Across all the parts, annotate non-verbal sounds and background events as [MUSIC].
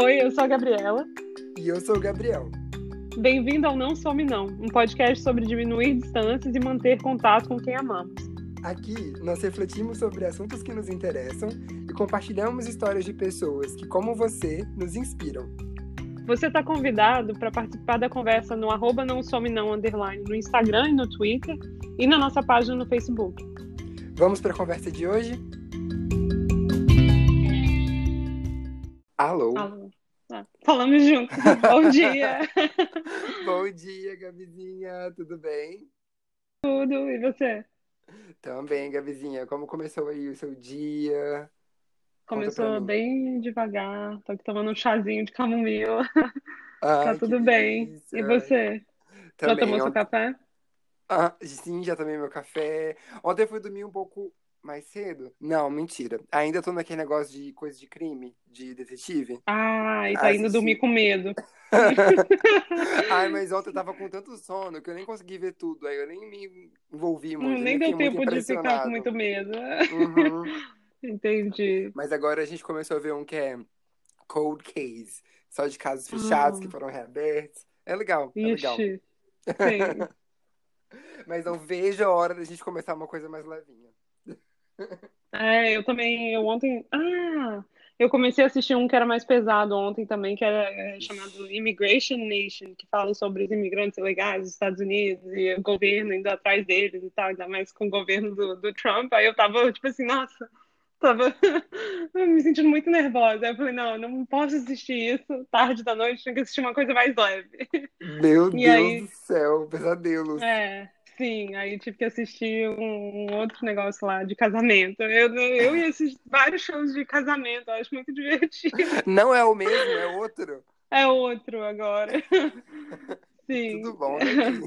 Oi, eu sou a Gabriela. E eu sou o Gabriel. Bem-vindo ao Não Some Não, um podcast sobre diminuir distâncias e manter contato com quem amamos. Aqui nós refletimos sobre assuntos que nos interessam e compartilhamos histórias de pessoas que, como você, nos inspiram. Você está convidado para participar da conversa no arroba não some não underline no Instagram e no Twitter e na nossa página no Facebook. Vamos para a conversa de hoje? Alô? Alô. Falamos juntos. [LAUGHS] Bom dia. Bom dia, Gabizinha. Tudo bem? Tudo. E você? Também, Gabizinha. Como começou aí o seu dia? Começou bem devagar. Tô aqui tomando um chazinho de camomila. [LAUGHS] Tá tudo bem. delícia. E você? Também, Já tomou seu ontem- café? Ah, sim, já tomei meu café. Ontem eu fui dormir um pouco mais cedo. Não, mentira. Ainda tô naquele negócio de coisa de crime, de detetive. Ah, e tá indo dormir com medo. [LAUGHS] Ai, mas ontem eu tava com tanto sono que eu nem consegui ver tudo. Aí eu nem me envolvi muito. Hum, nem fiquei deu tempo muito de ficar com muito medo. Uhum. [LAUGHS] Entendi. Mas agora a gente começou a ver um que é Cold Case. Só de casos fechados Ah. que foram reabertos. É legal, é legal. Sim. [LAUGHS] Mas não vejo a hora da gente começar uma coisa mais levinha. É, eu também, eu ontem, ah, eu comecei a assistir um que era mais pesado ontem também, que era é, chamado Immigration Nation, que fala sobre os imigrantes ilegais dos Estados Unidos e o governo indo atrás deles e tal, ainda mais com o governo do, do Trump. Aí eu tava, tipo assim, nossa, tava [LAUGHS] me sentindo muito nervosa. Aí eu falei, não, não posso assistir isso tarde da noite, tenho que assistir uma coisa mais leve. Meu [LAUGHS] E Deus aí- do céu, pesadelos. É, sim, aí tive que assistir um, um outro negócio lá de casamento. Eu, eu ia assistir vários shows de casamento, acho muito divertido. [LAUGHS] Não é o mesmo, é outro. É outro agora. [LAUGHS] Sim. Tudo bom, né?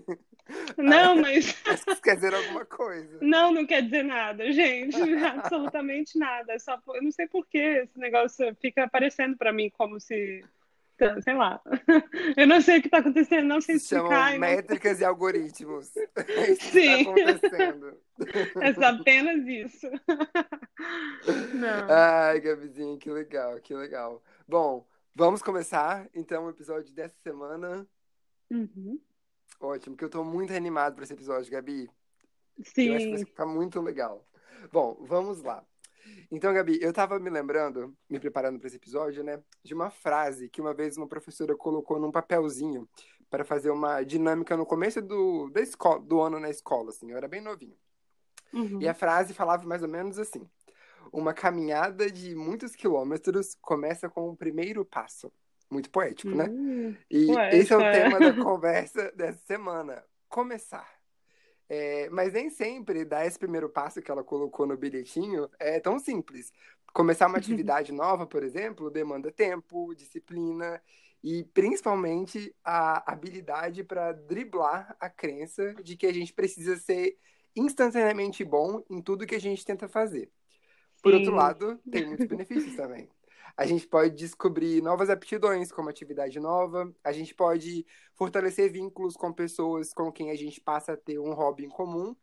Não, mas [LAUGHS] quer dizer alguma coisa. não, não quer dizer nada, gente. Absolutamente nada. É só, eu não sei por que esse negócio fica aparecendo pra mim como se, sei lá. [LAUGHS] Eu não sei o que tá acontecendo, não sei Se chamam explicar. não- métricas e algoritmos. [LAUGHS] É isso que Sim. está acontecendo. [LAUGHS] É só apenas isso. Não. Ai, Gabizinha, que legal, que legal. Bom, vamos começar então o episódio dessa semana. Uhum. Ótimo, que eu tô muito animado para esse episódio, Gabi. Eu acho que vai Sim. ficar muito legal. Bom, vamos lá. Então, Gabi, eu tava me lembrando, me preparando para esse episódio, né, de uma frase que uma vez uma professora colocou num papelzinho para fazer uma dinâmica no começo do, da escola, do ano na escola, assim, eu era bem novinho. Uhum. E a frase falava mais ou menos assim: Uma caminhada de muitos quilômetros começa com o primeiro passo. Muito poético, né? Hum, E Poético, esse é o tema da [LAUGHS] conversa dessa semana. Começar. É, mas nem sempre dar esse primeiro passo que ela colocou no bilhetinho é tão simples. Começar uma [LAUGHS] atividade nova, por exemplo, demanda tempo, disciplina e principalmente a habilidade para driblar a crença de que a gente precisa ser instantaneamente bom em tudo que a gente tenta fazer. Por outro Sim. lado, tem muitos [LAUGHS] benefícios também. A gente pode descobrir novas aptidões, como atividade nova. A gente pode fortalecer vínculos com pessoas com quem a gente passa a ter um hobby em comum.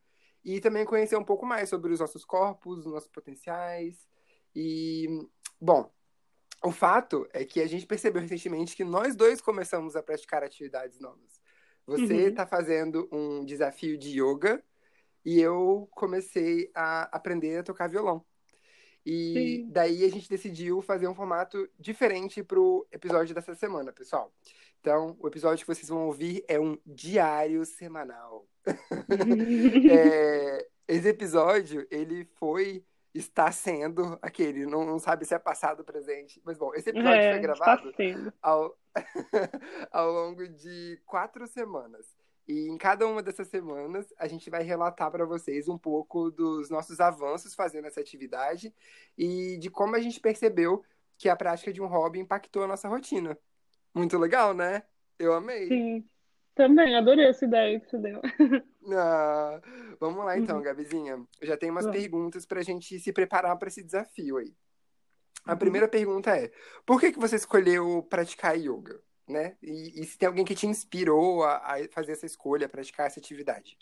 E também conhecer um pouco mais sobre os nossos corpos, os nossos potenciais. E, bom, o fato é que a gente percebeu recentemente que nós dois começamos a praticar atividades novas. Você Uhum. está fazendo um desafio de yoga e eu comecei a aprender a tocar violão. E Sim. daí a gente decidiu fazer um formato diferente pro episódio dessa semana, pessoal. Então, o episódio que vocês vão ouvir é um diário semanal. [LAUGHS] É, [LAUGHS] esse episódio, ele foi, está sendo aquele, não, não sabe se é passado ou presente, mas bom, esse episódio É, foi gravado ao, [LAUGHS] ao longo de quatro semanas. E em cada uma dessas semanas, a gente vai relatar para vocês um pouco dos nossos avanços fazendo essa atividade e de como a gente percebeu que a prática de um hobby impactou a nossa rotina. Muito legal, né? Eu amei. Sim. Também, adorei essa ideia que você deu. [LAUGHS] Ah, vamos lá então, Uhum. Gabizinha. Já tenho umas Vamos. perguntas para a gente se preparar para esse desafio aí. A Uhum. primeira pergunta é: por que que você escolheu praticar yoga? Né? E, e se tem alguém que te inspirou a, a fazer essa escolha, a praticar essa atividade?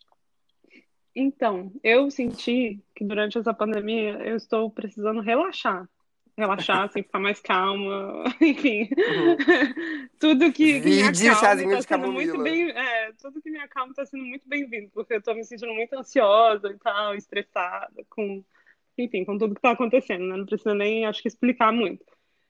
Então, eu senti que durante essa pandemia eu estou precisando relaxar. relaxar, assim, ficar mais calma, [LAUGHS] enfim. Uhum. tudo que, que me acalma tá sendo muito bem, é, tudo que me acalma tá sendo muito bem-vindo, porque eu tô me sentindo muito ansiosa e tal, estressada com, enfim, com tudo que tá acontecendo, né? Não precisa nem, acho que, explicar muito.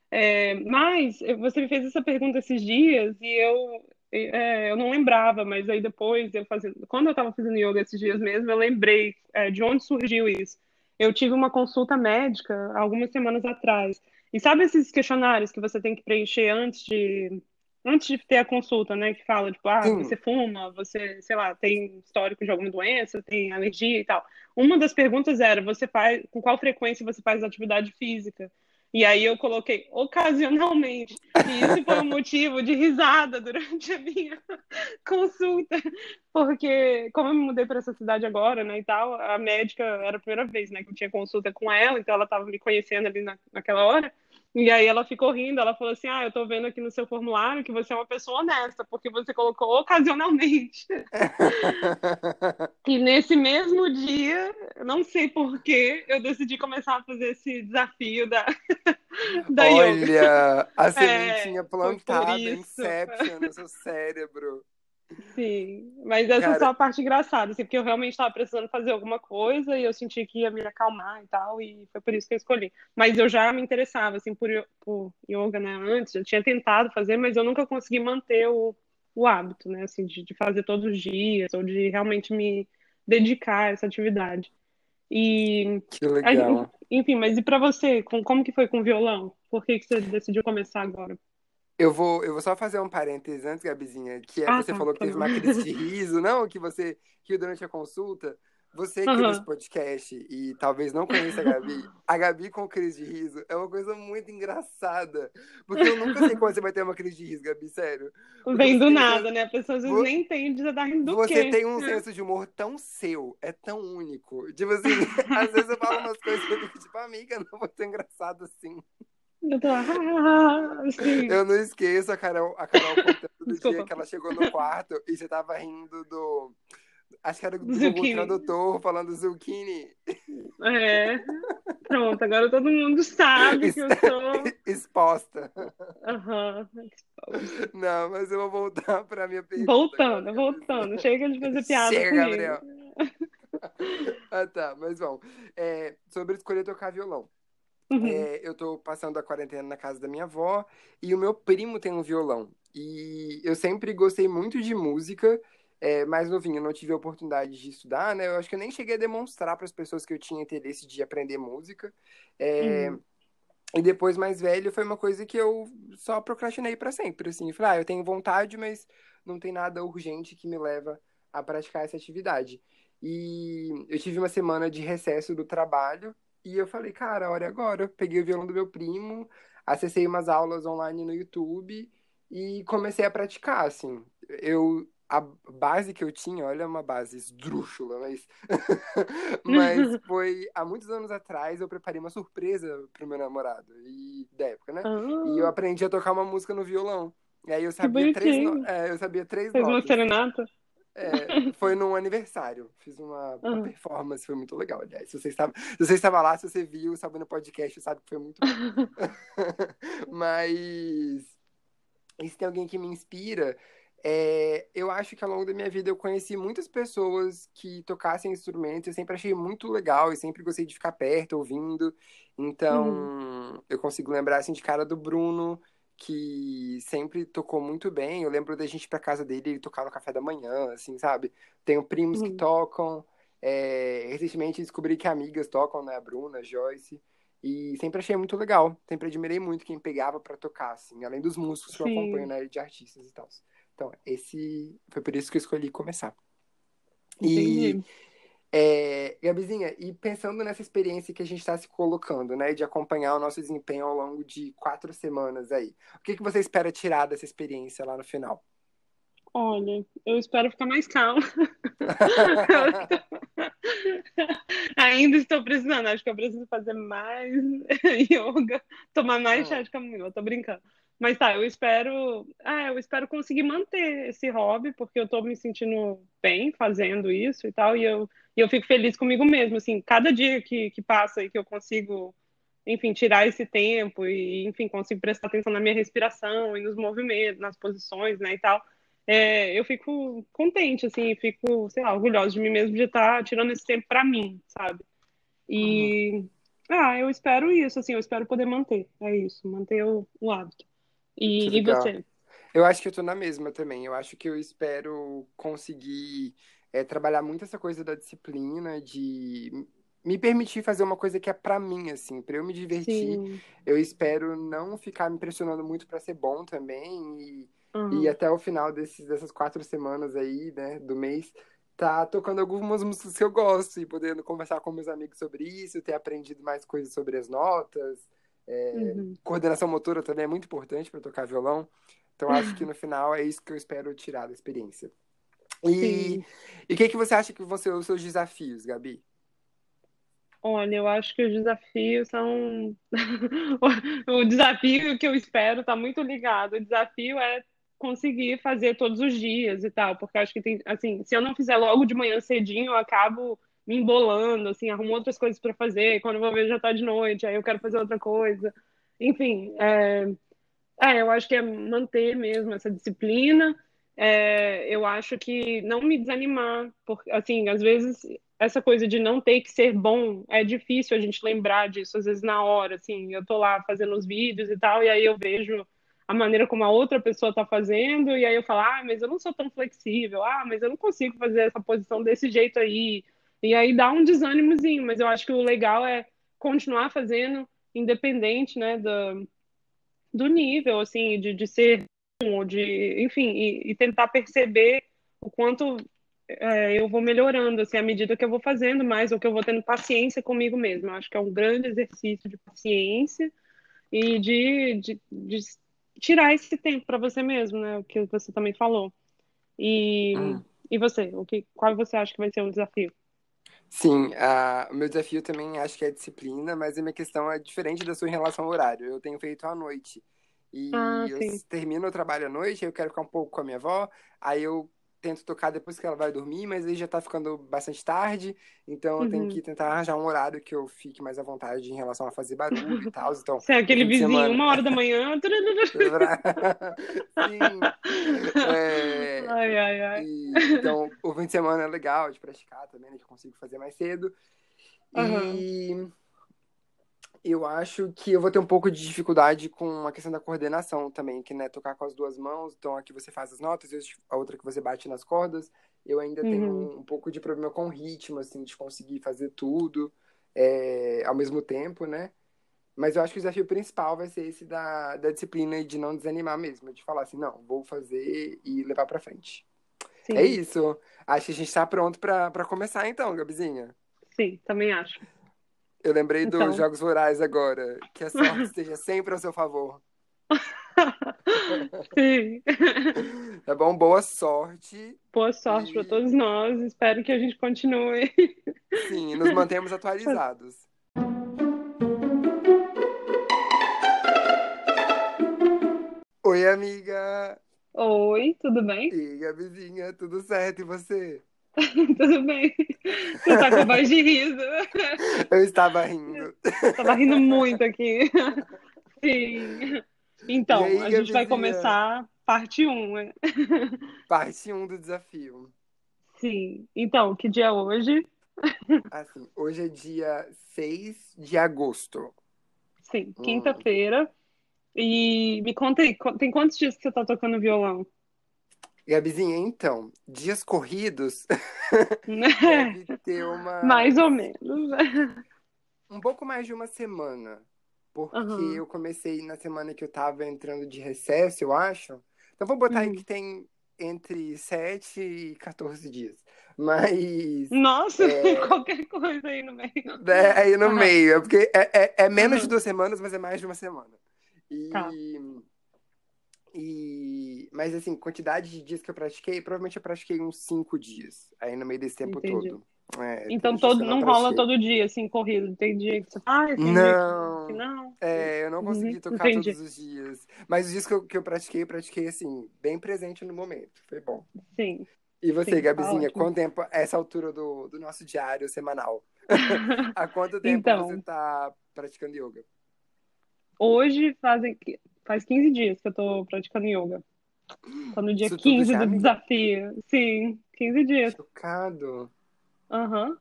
É, mas você me fez essa pergunta esses dias e eu, é, eu não lembrava, mas aí depois eu fazendo, quando eu estava fazendo yoga esses dias mesmo, eu lembrei é, de onde surgiu isso. Eu tive uma consulta médica algumas semanas atrás. E sabe esses questionários que você tem que preencher antes de antes de ter a consulta, né? Que fala, tipo, ah, Sim. você fuma, você, sei lá, tem histórico de alguma doença, tem alergia e tal. Uma das perguntas era, você faz, com qual frequência você faz atividade física? E aí eu coloquei ocasionalmente. E isso foi um [LAUGHS] motivo de risada durante a minha [LAUGHS] consulta. Porque, como eu me mudei para essa cidade agora, né, e tal, a médica era a primeira vez, né, que eu tinha consulta com ela, então ela estava me conhecendo ali na, naquela hora. E aí ela ficou rindo, ela falou assim: Ah, eu tô vendo aqui no seu formulário que você é uma pessoa honesta, porque você colocou ocasionalmente. [LAUGHS] e nesse mesmo dia, não sei porquê, eu decidi começar a fazer esse desafio da, [LAUGHS] da Olha, yoga. a é, sementinha é, plantada, Inception no seu cérebro. Sim, mas essa Cara... é só a parte engraçada, assim, porque eu realmente estava precisando fazer alguma coisa e eu senti que ia me acalmar e tal, e foi por isso que eu escolhi. Mas eu já me interessava, assim, por, por yoga, né, antes, eu tinha tentado fazer, mas eu nunca consegui manter o, o hábito, né, assim, de, de fazer todos os dias, ou de realmente me dedicar a essa atividade. E... Que legal. Enfim, mas e para você, com, como que foi com o violão? Por que, que você decidiu começar agora? Eu vou, eu vou só fazer um parênteses antes, Gabizinha, que é, ah, você tá, falou que teve uma crise de [LAUGHS] riso, não? Que você riu durante a consulta. Você que uhum. esse podcast e talvez não conheça a Gabi, a Gabi com crise de riso é uma coisa muito engraçada. Porque eu nunca sei quando você vai ter uma crise de riso, Gabi, sério. Vem do nada, né? A pessoa às vezes nem entende, já tá rindo do Você quê? tem um senso de humor tão seu, é tão único. Tipo assim, [LAUGHS] às vezes eu falo umas coisas que eu fico tipo, amiga, não vou ser engraçado assim. Eu tô ah, assim. Eu não esqueço a Carol, a Carol contando do [LAUGHS] Desculpa. dia que ela chegou no quarto e você tava rindo do. Acho que era do Google Tradutor falando zucchini. É. Pronto, agora todo mundo sabe que eu sou. [LAUGHS] Exposta. Aham. Uhum. Não, mas eu vou voltar pra minha pergunta. Voltando, voltando. Chega de fazer piada. Chega, comigo. Gabriel. [LAUGHS] ah, tá, mas bom. É, sobre escolher tocar violão. Uhum. É, eu tô passando a quarentena na casa da minha avó e o meu primo tem um violão. E eu sempre gostei muito de música, é, mais novinho, eu não tive a oportunidade de estudar, né? Eu acho que eu nem cheguei a demonstrar para as pessoas que eu tinha interesse de aprender música. É, uhum. E depois, mais velho, foi uma coisa que eu só procrastinei para sempre, assim. Falei, ah, eu tenho vontade, mas não tem nada urgente que me leva a praticar essa atividade. E eu tive uma semana de recesso do trabalho e eu falei, cara, olha agora. Eu peguei o violão do meu primo, acessei umas aulas online no YouTube e comecei a praticar, assim. Eu a base que eu tinha, olha uma base esdrúxula, [LAUGHS] mas mas [LAUGHS] foi há muitos anos atrás eu preparei uma surpresa pro meu namorado e da época, né? Ah. E eu aprendi a tocar uma música no violão. E aí eu sabia três, no... é, eu sabia três Fez notas. uma serenata? É, [LAUGHS] foi num aniversário. Fiz uma, uma, performance, foi muito legal, aliás. Se você, estava, se você estava lá, se você viu, sabe no podcast, sabe que foi muito bom. [LAUGHS] Mas. E se tem alguém que me inspira, é, eu acho que ao longo da minha vida eu conheci muitas pessoas que tocassem instrumentos. Eu sempre achei muito legal e sempre gostei de ficar perto, ouvindo. Então, uhum. eu consigo lembrar assim de cara do Bruno que sempre tocou muito bem. Eu lembro da gente ir pra casa dele, ele tocar no café da manhã, assim, sabe? Tenho primos uhum. que tocam. É, recentemente descobri que amigas tocam, né? A Bruna, a Joyce. E sempre achei muito legal. Sempre admirei muito quem pegava para tocar, assim, além dos músicos que Sim. eu acompanho, né? De artistas e tal. Então, esse foi por isso que eu escolhi começar. Entendi. É, Gabizinha, e pensando nessa experiência que a gente está se colocando, né, de acompanhar o nosso desempenho ao longo de quatro semanas aí, o que, que você espera tirar dessa experiência lá no final? Olha, eu espero ficar mais calma. [LAUGHS] Ainda estou precisando, acho que eu preciso fazer mais [LAUGHS] yoga, tomar mais ah. chá de camomila, tô brincando. Mas tá, eu espero, ah, eu espero conseguir manter esse hobby, porque eu tô me sentindo bem fazendo isso e tal, e eu, e eu fico feliz comigo mesmo, assim, cada dia que, que passa e que eu consigo enfim, tirar esse tempo e, enfim, consigo prestar atenção na minha respiração e nos movimentos, nas posições, né, e tal, é, eu fico contente, assim, fico, sei lá, orgulhosa de mim mesmo de estar tirando esse tempo para mim, sabe? E, uhum. ah, eu espero isso, assim, eu espero poder manter, é isso, manter o, o hábito. E, e você? Eu acho que eu tô na mesma também, eu acho que eu espero conseguir é, trabalhar muito essa coisa da disciplina, de me permitir fazer uma coisa que é para mim, assim, para eu me divertir. Sim. Eu espero não ficar me pressionando muito para ser bom também e Uhum. E até o final desses, dessas quatro semanas aí, né, do mês, tá tocando algumas músicas que eu gosto e podendo conversar com meus amigos sobre isso, ter aprendido mais coisas sobre as notas. É, uhum. Coordenação motora também é muito importante para tocar violão. Então acho que no [LAUGHS] final é isso que eu espero tirar da experiência. E, e o que, que você acha que vão ser os seus desafios, Gabi? Olha, eu acho que os desafios são. [LAUGHS] o desafio que eu espero está muito ligado. O desafio é conseguir fazer todos os dias e tal, porque acho que tem, assim, se eu não fizer logo de manhã cedinho, eu acabo me embolando, assim, arrumo outras coisas para fazer, quando vou ver já tá de noite, aí eu quero fazer outra coisa. Enfim, é, é eu acho que é manter mesmo essa disciplina. É, eu acho que não me desanimar, porque, assim, às vezes essa coisa de não ter que ser bom é difícil a gente lembrar disso, às vezes na hora, assim, eu tô lá fazendo os vídeos e tal, e aí eu vejo a maneira como a outra pessoa está fazendo, e aí eu falo, ah, mas eu não sou tão flexível, ah, mas eu não consigo fazer essa posição desse jeito aí. E aí dá um desânimozinho, mas eu acho que o legal é continuar fazendo, independente, né, do, do nível, assim, de, de ser, ou de, enfim, e, e tentar perceber o quanto é, eu vou melhorando, assim, à medida que eu vou fazendo mais, ou que eu vou tendo paciência comigo mesmo. Eu acho que é um grande exercício de paciência e de, de, de tirar esse tempo para você mesmo, né? O que você também falou. E, hum. e você, o que, qual você acha que vai ser o desafio? Sim, o meu desafio também acho que é disciplina, mas a minha questão é diferente da sua em relação ao horário. Eu tenho feito à noite. E ah, eu termino o trabalho à noite, eu quero ficar um pouco com a minha avó, aí eu tento tocar depois que ela vai dormir, mas aí já tá ficando bastante tarde, então eu tenho uhum. que tentar arranjar um horário que eu fique mais à vontade em relação a fazer barulho e tal. Então, [LAUGHS] Você é aquele vizinho, semana... uma hora da manhã. [LAUGHS] [LAUGHS] Sim. É... Ai, ai, ai. E, então, o fim de semana é legal de praticar também, né, que eu consigo fazer mais cedo. Uhum. E eu acho que eu vou ter um pouco de dificuldade com a questão da coordenação também, que né, tocar com as duas mãos, então aqui você faz as notas, a outra que você bate nas cordas. Eu ainda uhum. tenho um, pouco de problema com o ritmo, assim, de conseguir fazer tudo é, ao mesmo tempo, né? Mas eu acho que o desafio principal vai ser esse da, da disciplina e de não desanimar mesmo, de falar assim, não, vou fazer e levar para frente. Sim. É isso. Acho que a gente está pronto para começar então, Gabizinha. Sim, também acho. Eu lembrei então... dos Jogos Rurais agora. Que a sorte [LAUGHS] esteja sempre ao seu favor. [LAUGHS] Sim. [LAUGHS] Tá bom? Boa sorte. Boa sorte e... para todos nós. Espero que a gente continue. Sim, nos mantemos atualizados. Oi, amiga. Oi, tudo bem? E a vizinha, tudo certo? E você? [LAUGHS] Tudo bem. Você tá com voz de riso. Eu estava rindo. Estava rindo muito aqui. Sim. Então, aí, a gente vai começar parte 1. Um, né? Parte 1 um do desafio. Sim. Então, que dia é hoje? Assim, hoje é dia 6 de agosto. Sim, hum. quinta-feira. Hum. E me conta aí, tem quantos dias que você tá tocando violão? Gabizinha, então, dias corridos [LAUGHS] [LAUGHS] deve ter uma. Mais ou menos. [LAUGHS] Um pouco mais de uma semana. Porque uhum. eu comecei na semana que eu tava entrando de recesso, eu acho. Então vou botar uhum. aí que tem entre 7 e 14 dias. Mas. Nossa, é... qualquer coisa aí no meio. É, aí no uhum. meio. É porque é, é, é menos de duas semanas, mas é mais de uma semana. E. Tá. E... Mas, assim, quantidade de dias que eu pratiquei, provavelmente eu pratiquei uns cinco dias, aí no meio desse tempo Entendi. todo. É, então todo, não, não rola todo dia, assim, corrido. Tem dia que você ah, tem não, dia que não. É, eu não consegui uhum. tocar Entendi. todos os dias. Mas os dias que eu, que eu pratiquei, eu pratiquei, assim, bem presente no momento. Foi bom. Sim. E você, Sim, Gabizinha, quanto tempo, essa altura do, do nosso diário semanal? [LAUGHS] Há quanto tempo então, você tá praticando yoga? hoje fazem, faz 15 dias que eu tô praticando yoga. Tô no dia Isso tudo 15 já, do desafio. Sim, 15 dias. Chocado. Aham.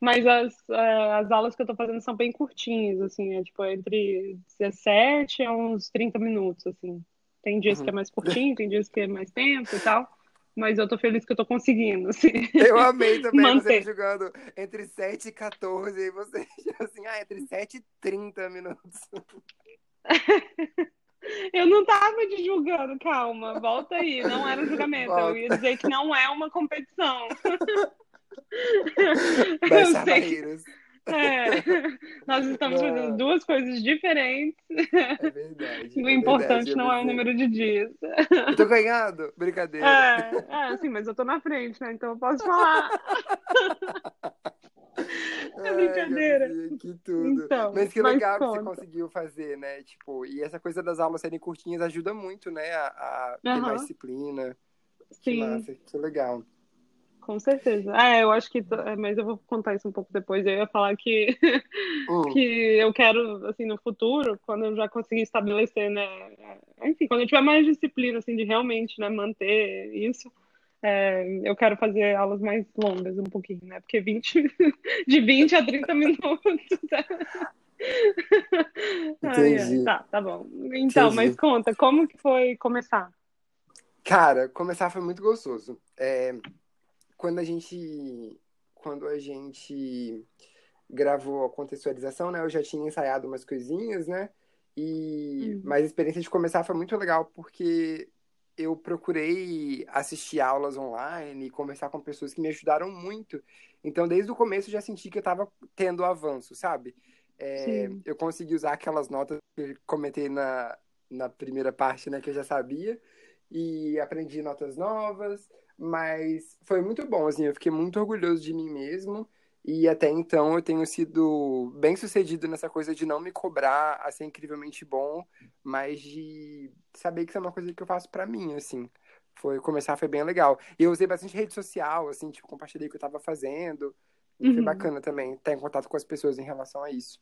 Mas as, eh, as aulas que eu tô fazendo são bem curtinhas, assim, é tipo entre 17 a uns 30 minutos, assim. Tem dias que é Uhum. mais curtinho, tem dias que é mais tempo e tal. Mas eu tô feliz que eu tô conseguindo, [LAUGHS] assim, Eu amei também você manter. jogando entre 7 e 14 e você [LAUGHS] assim, ah, entre 7 e 30 minutos. [LAUGHS] Eu não tava te julgando, calma, volta aí, não era um julgamento. Eu Volta. ia dizer que não é uma competição. [LAUGHS] Eu sei barreiras. é. Nós estamos fazendo Não, duas coisas diferentes. é verdade, O é importante verdade, não é o número de dias. Eu tô ganhando? Brincadeira. É, é, assim, mas eu tô na frente, né? Então eu posso falar. [LAUGHS] É Ai, brincadeira. Gabizinha, que tudo. Então, Mas que mas legal que você conseguiu fazer, né? Tipo, e essa coisa das aulas serem curtinhas ajuda muito, né? A, a ter mais disciplina. Sim, massa, que legal. com certeza. É, eu acho que. é, Mas eu vou contar isso um pouco depois. Eu ia falar que, Hum, [LAUGHS] que eu quero, assim, no futuro, quando eu já conseguir estabelecer, né? Enfim, quando eu tiver mais disciplina, assim, de realmente, né, manter isso. É, eu quero fazer aulas mais longas, um pouquinho, né? Porque 20, [LAUGHS] de 20 a 30 minutos. [LAUGHS] Ai, entendi, tá, tá bom. Então, mas entendi. conta, como que foi começar? Cara, começar foi muito gostoso. É, quando a gente, quando a gente gravou a contextualização, né? Eu já tinha ensaiado umas coisinhas, né? E Uhum. mas a experiência de começar foi muito legal porque eu procurei assistir aulas online e conversar com pessoas que me ajudaram muito. Então, desde o começo eu já senti que eu estava tendo avanço, sabe? É, eu consegui usar aquelas notas que eu comentei na, na primeira parte, né? Que eu já sabia e aprendi notas novas, mas foi muito bom, assim, eu fiquei muito orgulhoso de mim mesmo. E até então eu tenho sido bem sucedido nessa coisa de não me cobrar a ser incrivelmente bom, mas de saber que isso é uma coisa que eu faço pra mim, assim. Foi começar foi bem legal. E eu usei bastante rede social, assim, tipo, compartilhei o que eu tava fazendo. E foi Uhum. bacana também estar em contato com as pessoas em relação a isso.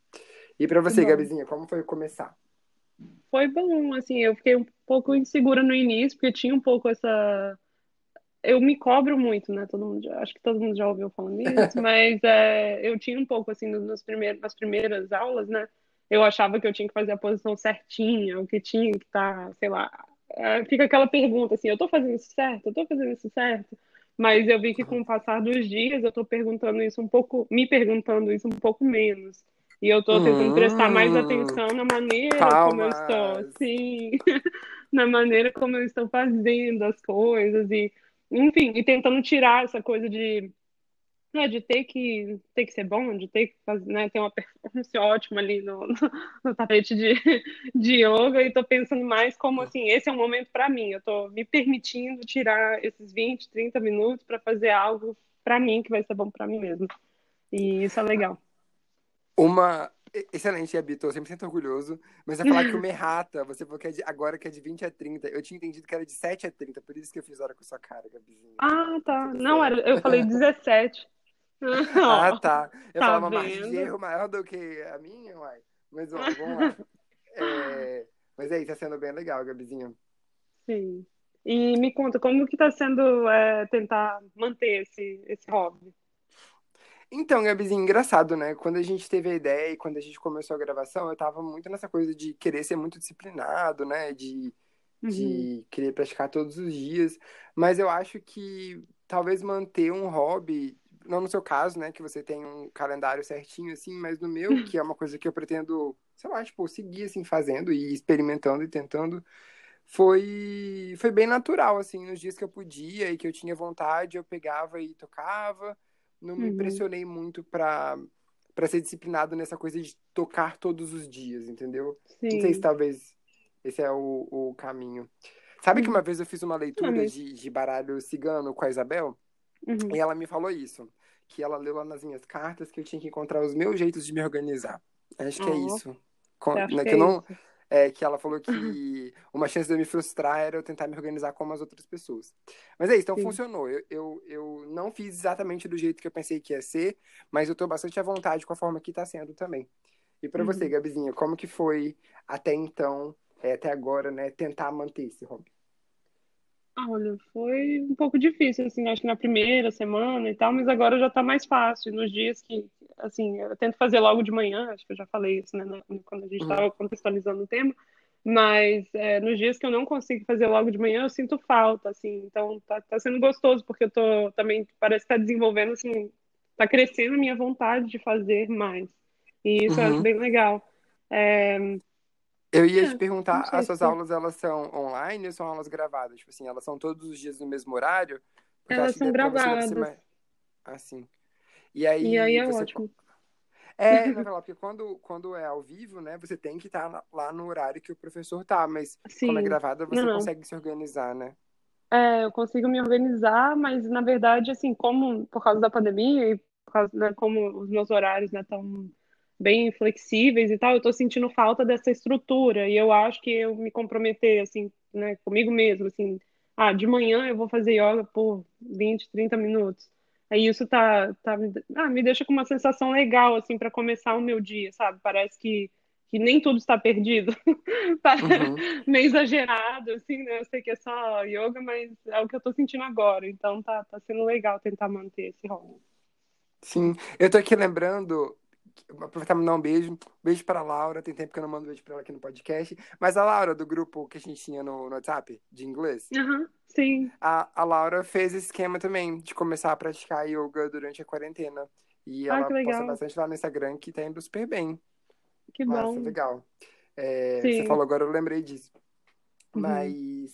E pra Que você, bom. Gabizinha, como foi começar? Foi bom, assim, eu fiquei um pouco insegura no início, porque tinha um pouco essa. Eu me cobro muito, né? Todo mundo, já- acho que todo mundo já ouviu falando isso, [LAUGHS] mas é, eu tinha um pouco, assim, nos primeiros, nas primeiras aulas, né? Eu achava que eu tinha que fazer a posição certinha, o que tinha que estar, sei lá. é, fica aquela pergunta, assim, eu tô fazendo isso certo? Eu tô fazendo isso certo? Mas eu vi que com o passar dos dias eu tô perguntando isso um pouco, me perguntando isso um pouco menos. E eu tô tentando prestar mais Hum, atenção na maneira como eu estou, palmas. sim, [LAUGHS] na maneira como eu estou fazendo as coisas e, enfim, e tentando tirar essa coisa de, né, de ter que ter que ser bom, de ter que fazer, né, ter uma performance ótima ali no, no, no tapete de, de yoga e tô pensando mais como assim, esse é um momento para mim, eu tô me permitindo tirar esses 20, 30 minutos para fazer algo para mim que vai ser bom para mim mesmo. E isso é legal. Uma. Excelente, Gabi, tô 100% orgulhoso. Mas vai falar que uma [LAUGHS] errata, você falou que é de... agora que é de 20 a 30. Eu tinha entendido que era de 7 a 30, por isso que eu fiz hora com a sua cara, Gabizinha. Ah, tá. Não, era, eu falei [LAUGHS] 17. Ah, tá. Eu tá falava uma margem de erro maior do que a minha, uai. Mas ó, vamos lá. [LAUGHS] É, Mas é isso, tá sendo bem legal, Gabizinha. Sim. E me conta, como que tá sendo é, tentar manter esse, esse hobby? Então, Gabizinho, engraçado, né? Quando a gente teve a ideia e quando a gente começou a gravação, eu tava muito nessa coisa de querer ser muito disciplinado, né? De, Uhum. de querer praticar todos os dias. Mas eu acho que talvez manter um hobby, não no seu caso, né? Que você tem um calendário certinho, assim, mas no meu, [LAUGHS] que é uma coisa que eu pretendo, sei lá, tipo, seguir, assim, fazendo e experimentando e tentando, foi, foi bem natural, assim, nos dias que eu podia e que eu tinha vontade, eu pegava e tocava. Não me Uhum. pressionei muito pra, pra ser disciplinado nessa coisa de tocar todos os dias, entendeu? Não sei se Sim. talvez esse é o, o caminho. Sabe que Uhum. uma vez eu fiz uma leitura de, de baralho cigano com a Isabel Uhum. e ela me falou isso, que ela leu lá nas minhas cartas que eu tinha que encontrar os meus jeitos de me organizar. Acho que é isso. Acha né, que que é eu não, isso? É, que ela falou que uma chance de eu me frustrar era eu tentar me organizar como as outras pessoas. Mas é isso, então Sim. funcionou. Eu, eu, eu não fiz exatamente do jeito que eu pensei que ia ser, mas eu tô bastante à vontade com a forma que tá sendo também. E para você, Gabizinha, como que foi até então, é, até agora, né, tentar manter esse hobby? Olha, foi um pouco difícil, assim, acho que na primeira semana e tal, mas agora já tá mais fácil. Nos dias que, assim, eu tento fazer logo de manhã, acho que eu já falei isso, né, quando a gente estava uhum. contextualizando o tema, mas é, nos dias que eu não consigo fazer logo de manhã, eu sinto falta, assim, então tá, tá sendo gostoso, porque eu tô também, parece que tá desenvolvendo, assim, tá crescendo a minha vontade de fazer mais. E isso uhum. acho uhum. bem legal. É, eu ia é, te perguntar, as suas aulas, elas são online ou são aulas gravadas? Tipo assim, elas são todos os dias no mesmo horário? Porque elas são gravadas. Assim. E aí, e aí é você... ótimo. É, [LAUGHS] não porque quando, quando é ao vivo, né, você tem que estar lá no horário que o professor tá, mas Sim. como é gravada, você não, consegue se organizar, né? É, eu consigo me organizar, mas na verdade, assim, como por causa da pandemia e por causa, né, como os meus horários, né, estão bem flexíveis e tal, eu tô sentindo falta dessa estrutura e eu acho que eu me comprometer assim, né, comigo mesmo, assim, ah, de manhã eu vou fazer yoga por 20, 30 minutos. Aí isso tá, tá ah, me deixa com uma sensação legal assim para começar o meu dia, sabe? Parece que que nem tudo está perdido. [LAUGHS] uhum. meio exagerado, assim, né? Eu sei que é só yoga, mas é o que eu tô sentindo agora. Então tá, tá sendo legal tentar manter esse hobby. Sim, eu tô aqui lembrando aproveitar e mandar um beijo. Beijo para a Laura. Tem tempo que eu não mando beijo para ela aqui no podcast. Mas a Laura, do grupo que a gente tinha no, no WhatsApp, de inglês. Uhum, sim. A, a Laura fez esse esquema também, de começar a praticar yoga durante a quarentena. E ah, ela posta bastante lá no Instagram, que tá indo super bem. Que Massa, bom. legal. É, você falou agora, eu lembrei disso. Uhum. Mas,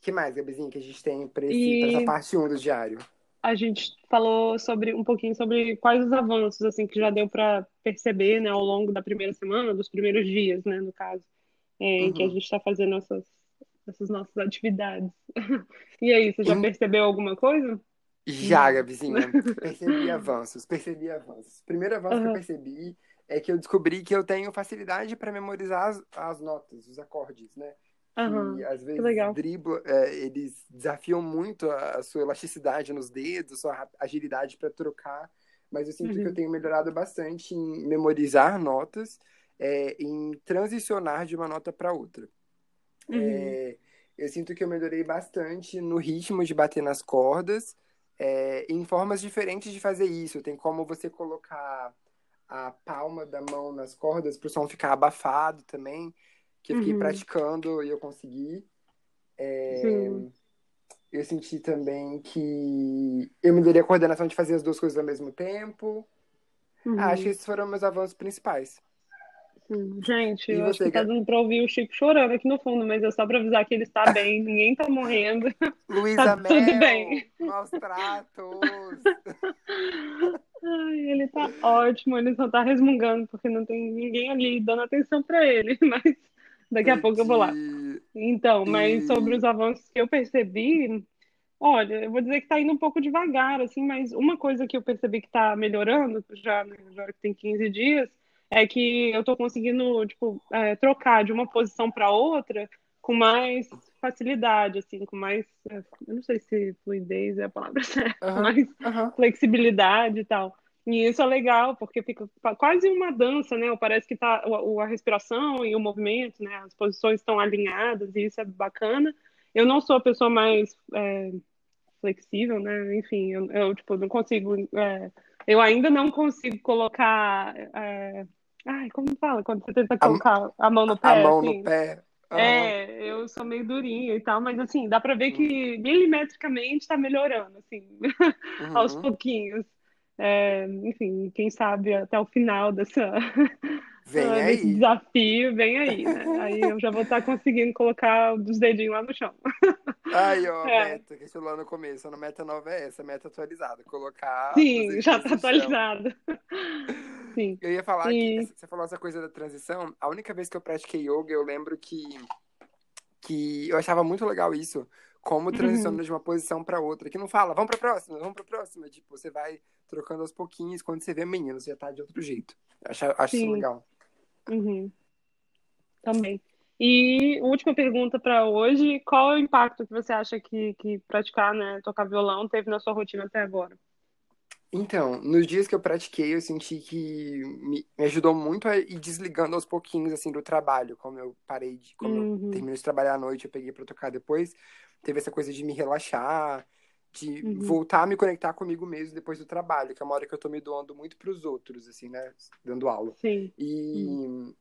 que mais, Gabizinha, que a gente tem para e... essa parte 1 do diário? A gente falou sobre um pouquinho sobre quais os avanços assim que já deu para perceber né, ao longo da primeira semana, dos primeiros dias, né, no caso, é, uhum. em que a uhum. gente está fazendo essas, essas nossas atividades. [LAUGHS] e aí, você já percebeu alguma coisa? Já, Gabizinha. percebi [LAUGHS] avanços, percebi avanços. Primeiro avanço uhum. que eu percebi é que eu descobri que eu tenho facilidade para memorizar as, as notas, os acordes, né? Uhum, e às vezes dribla, é, eles desafiam muito a, a, sua elasticidade nos dedos, sua agilidade para trocar, mas eu sinto uhum. que eu uhum. tenho melhorado bastante em memorizar notas, é, em transicionar de uma nota para outra. Uhum. É, eu sinto que eu melhorei bastante no ritmo de bater nas cordas, é, em formas diferentes de fazer isso. Tem como você colocar a palma da mão nas cordas para o som ficar abafado também que eu fiquei uhum. praticando e eu consegui. É, eu senti também que eu me daria a coordenação de fazer as duas coisas ao mesmo tempo. Uhum. acho que esses foram meus avanços principais. Gente, e eu acho que tá dando pra ouvir o Chico chorando aqui no fundo, mas é só pra avisar que ele está bem, [LAUGHS] ninguém tá morrendo. Luísa tá Mel, tudo bem. Maus tratos. [LAUGHS] Ai, ele tá ótimo, ele só tá resmungando, porque não tem ninguém ali dando atenção pra ele, [LAUGHS] mas Daqui a pouco eu vou lá. Então, mas sobre os avanços que eu percebi, olha, eu vou dizer que tá indo um pouco devagar, assim, mas uma coisa que eu percebi que tá melhorando, já, né, já que tem 15 dias, é que eu tô conseguindo, tipo, é, trocar de uma posição para outra com mais facilidade, assim, com mais, é, eu não sei se fluidez é a palavra [LAUGHS] certa, uhum, mais uhum. flexibilidade e tal. E isso é legal, porque fica quase uma dança, né? Parece que tá a respiração e o movimento, né? As posições estão alinhadas e isso é bacana. Eu não sou a pessoa mais é, flexível, né? Enfim, eu, eu, tipo não consigo, é, eu ainda não consigo colocar, é, ai, como fala quando você tenta colocar a, a mão no pé? A mão assim. no pé. Uhum. É, eu sou meio durinha e tal, mas assim, dá pra ver que milimetricamente tá melhorando, assim, [LAUGHS] uhum. aos pouquinhos. É, enfim, quem sabe até o final dessa, [LAUGHS] desse desafio, vem aí, né? [LAUGHS] Aí eu já vou estar conseguindo colocar os dedinhos lá no chão. [LAUGHS] Aí, ó, é. meta, que falou no começo, a meta nova é essa, meta atualizada, colocar... Sim, já tá atualizado. Sim. Eu ia falar e... que, você falou essa coisa da transição, a única vez que eu pratiquei yoga, eu lembro que, que eu achava muito legal isso, como transiciona uhum. de uma posição para outra, que não fala, vamos para próxima, vamos para próxima, tipo, você vai trocando aos pouquinhos, quando você vê menino, você já tá de outro jeito. Acho, acho isso legal. Uhum. Também. E última pergunta para hoje, qual é o impacto que você acha que, que praticar, né, tocar violão teve na sua rotina até agora? Então, nos dias que eu pratiquei, eu senti que me, me ajudou muito a ir desligando aos pouquinhos, assim, do trabalho. Como eu parei de... Como Uhum. eu terminei de trabalhar à noite, eu peguei pra tocar depois. Teve essa coisa de me relaxar, de Uhum. voltar a me conectar comigo mesmo depois do trabalho, que é uma hora que eu tô me doando muito pros outros, assim, né? Dando aula. Sim. E,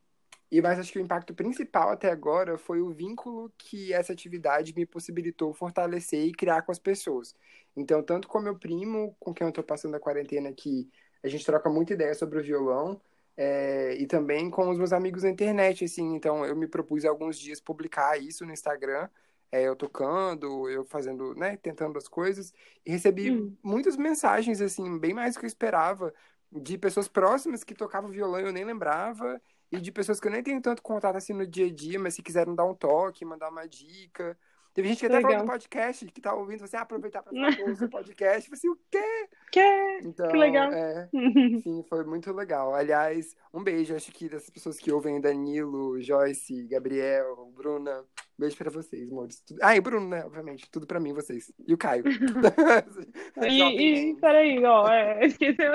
e mas acho que o impacto principal até agora foi o vínculo que essa atividade me possibilitou fortalecer e criar com as pessoas. Então, tanto com meu primo, com quem eu estou passando a quarentena aqui, a gente troca muita ideia sobre o violão, é, e também com os meus amigos na internet, assim. Então, eu me propus alguns dias publicar isso no Instagram, é, eu tocando, eu fazendo, né, tentando as coisas, e recebi Hum. muitas mensagens, assim, bem mais do que eu esperava, de pessoas próximas que tocavam violão e eu nem lembrava, e de pessoas que eu nem tenho tanto contato assim no dia a dia, mas se quiseram dar um toque, mandar uma dica. Teve gente que até falou Legal. do podcast, que tá ouvindo, você ah, aproveitar pra falar do seu [LAUGHS] podcast. Eu falei assim, o quê? Que, Então, que legal. é, [LAUGHS] sim, foi muito legal. Aliás, um beijo, acho que dessas pessoas que ouvem, Danilo, Joyce, Gabriel, Bruna, beijo pra vocês, amores. Tudo- Ah, e o Bruno, né, obviamente, tudo pra mim, vocês. E o Caio. [LAUGHS] E, e peraí, ó, é, esqueceu.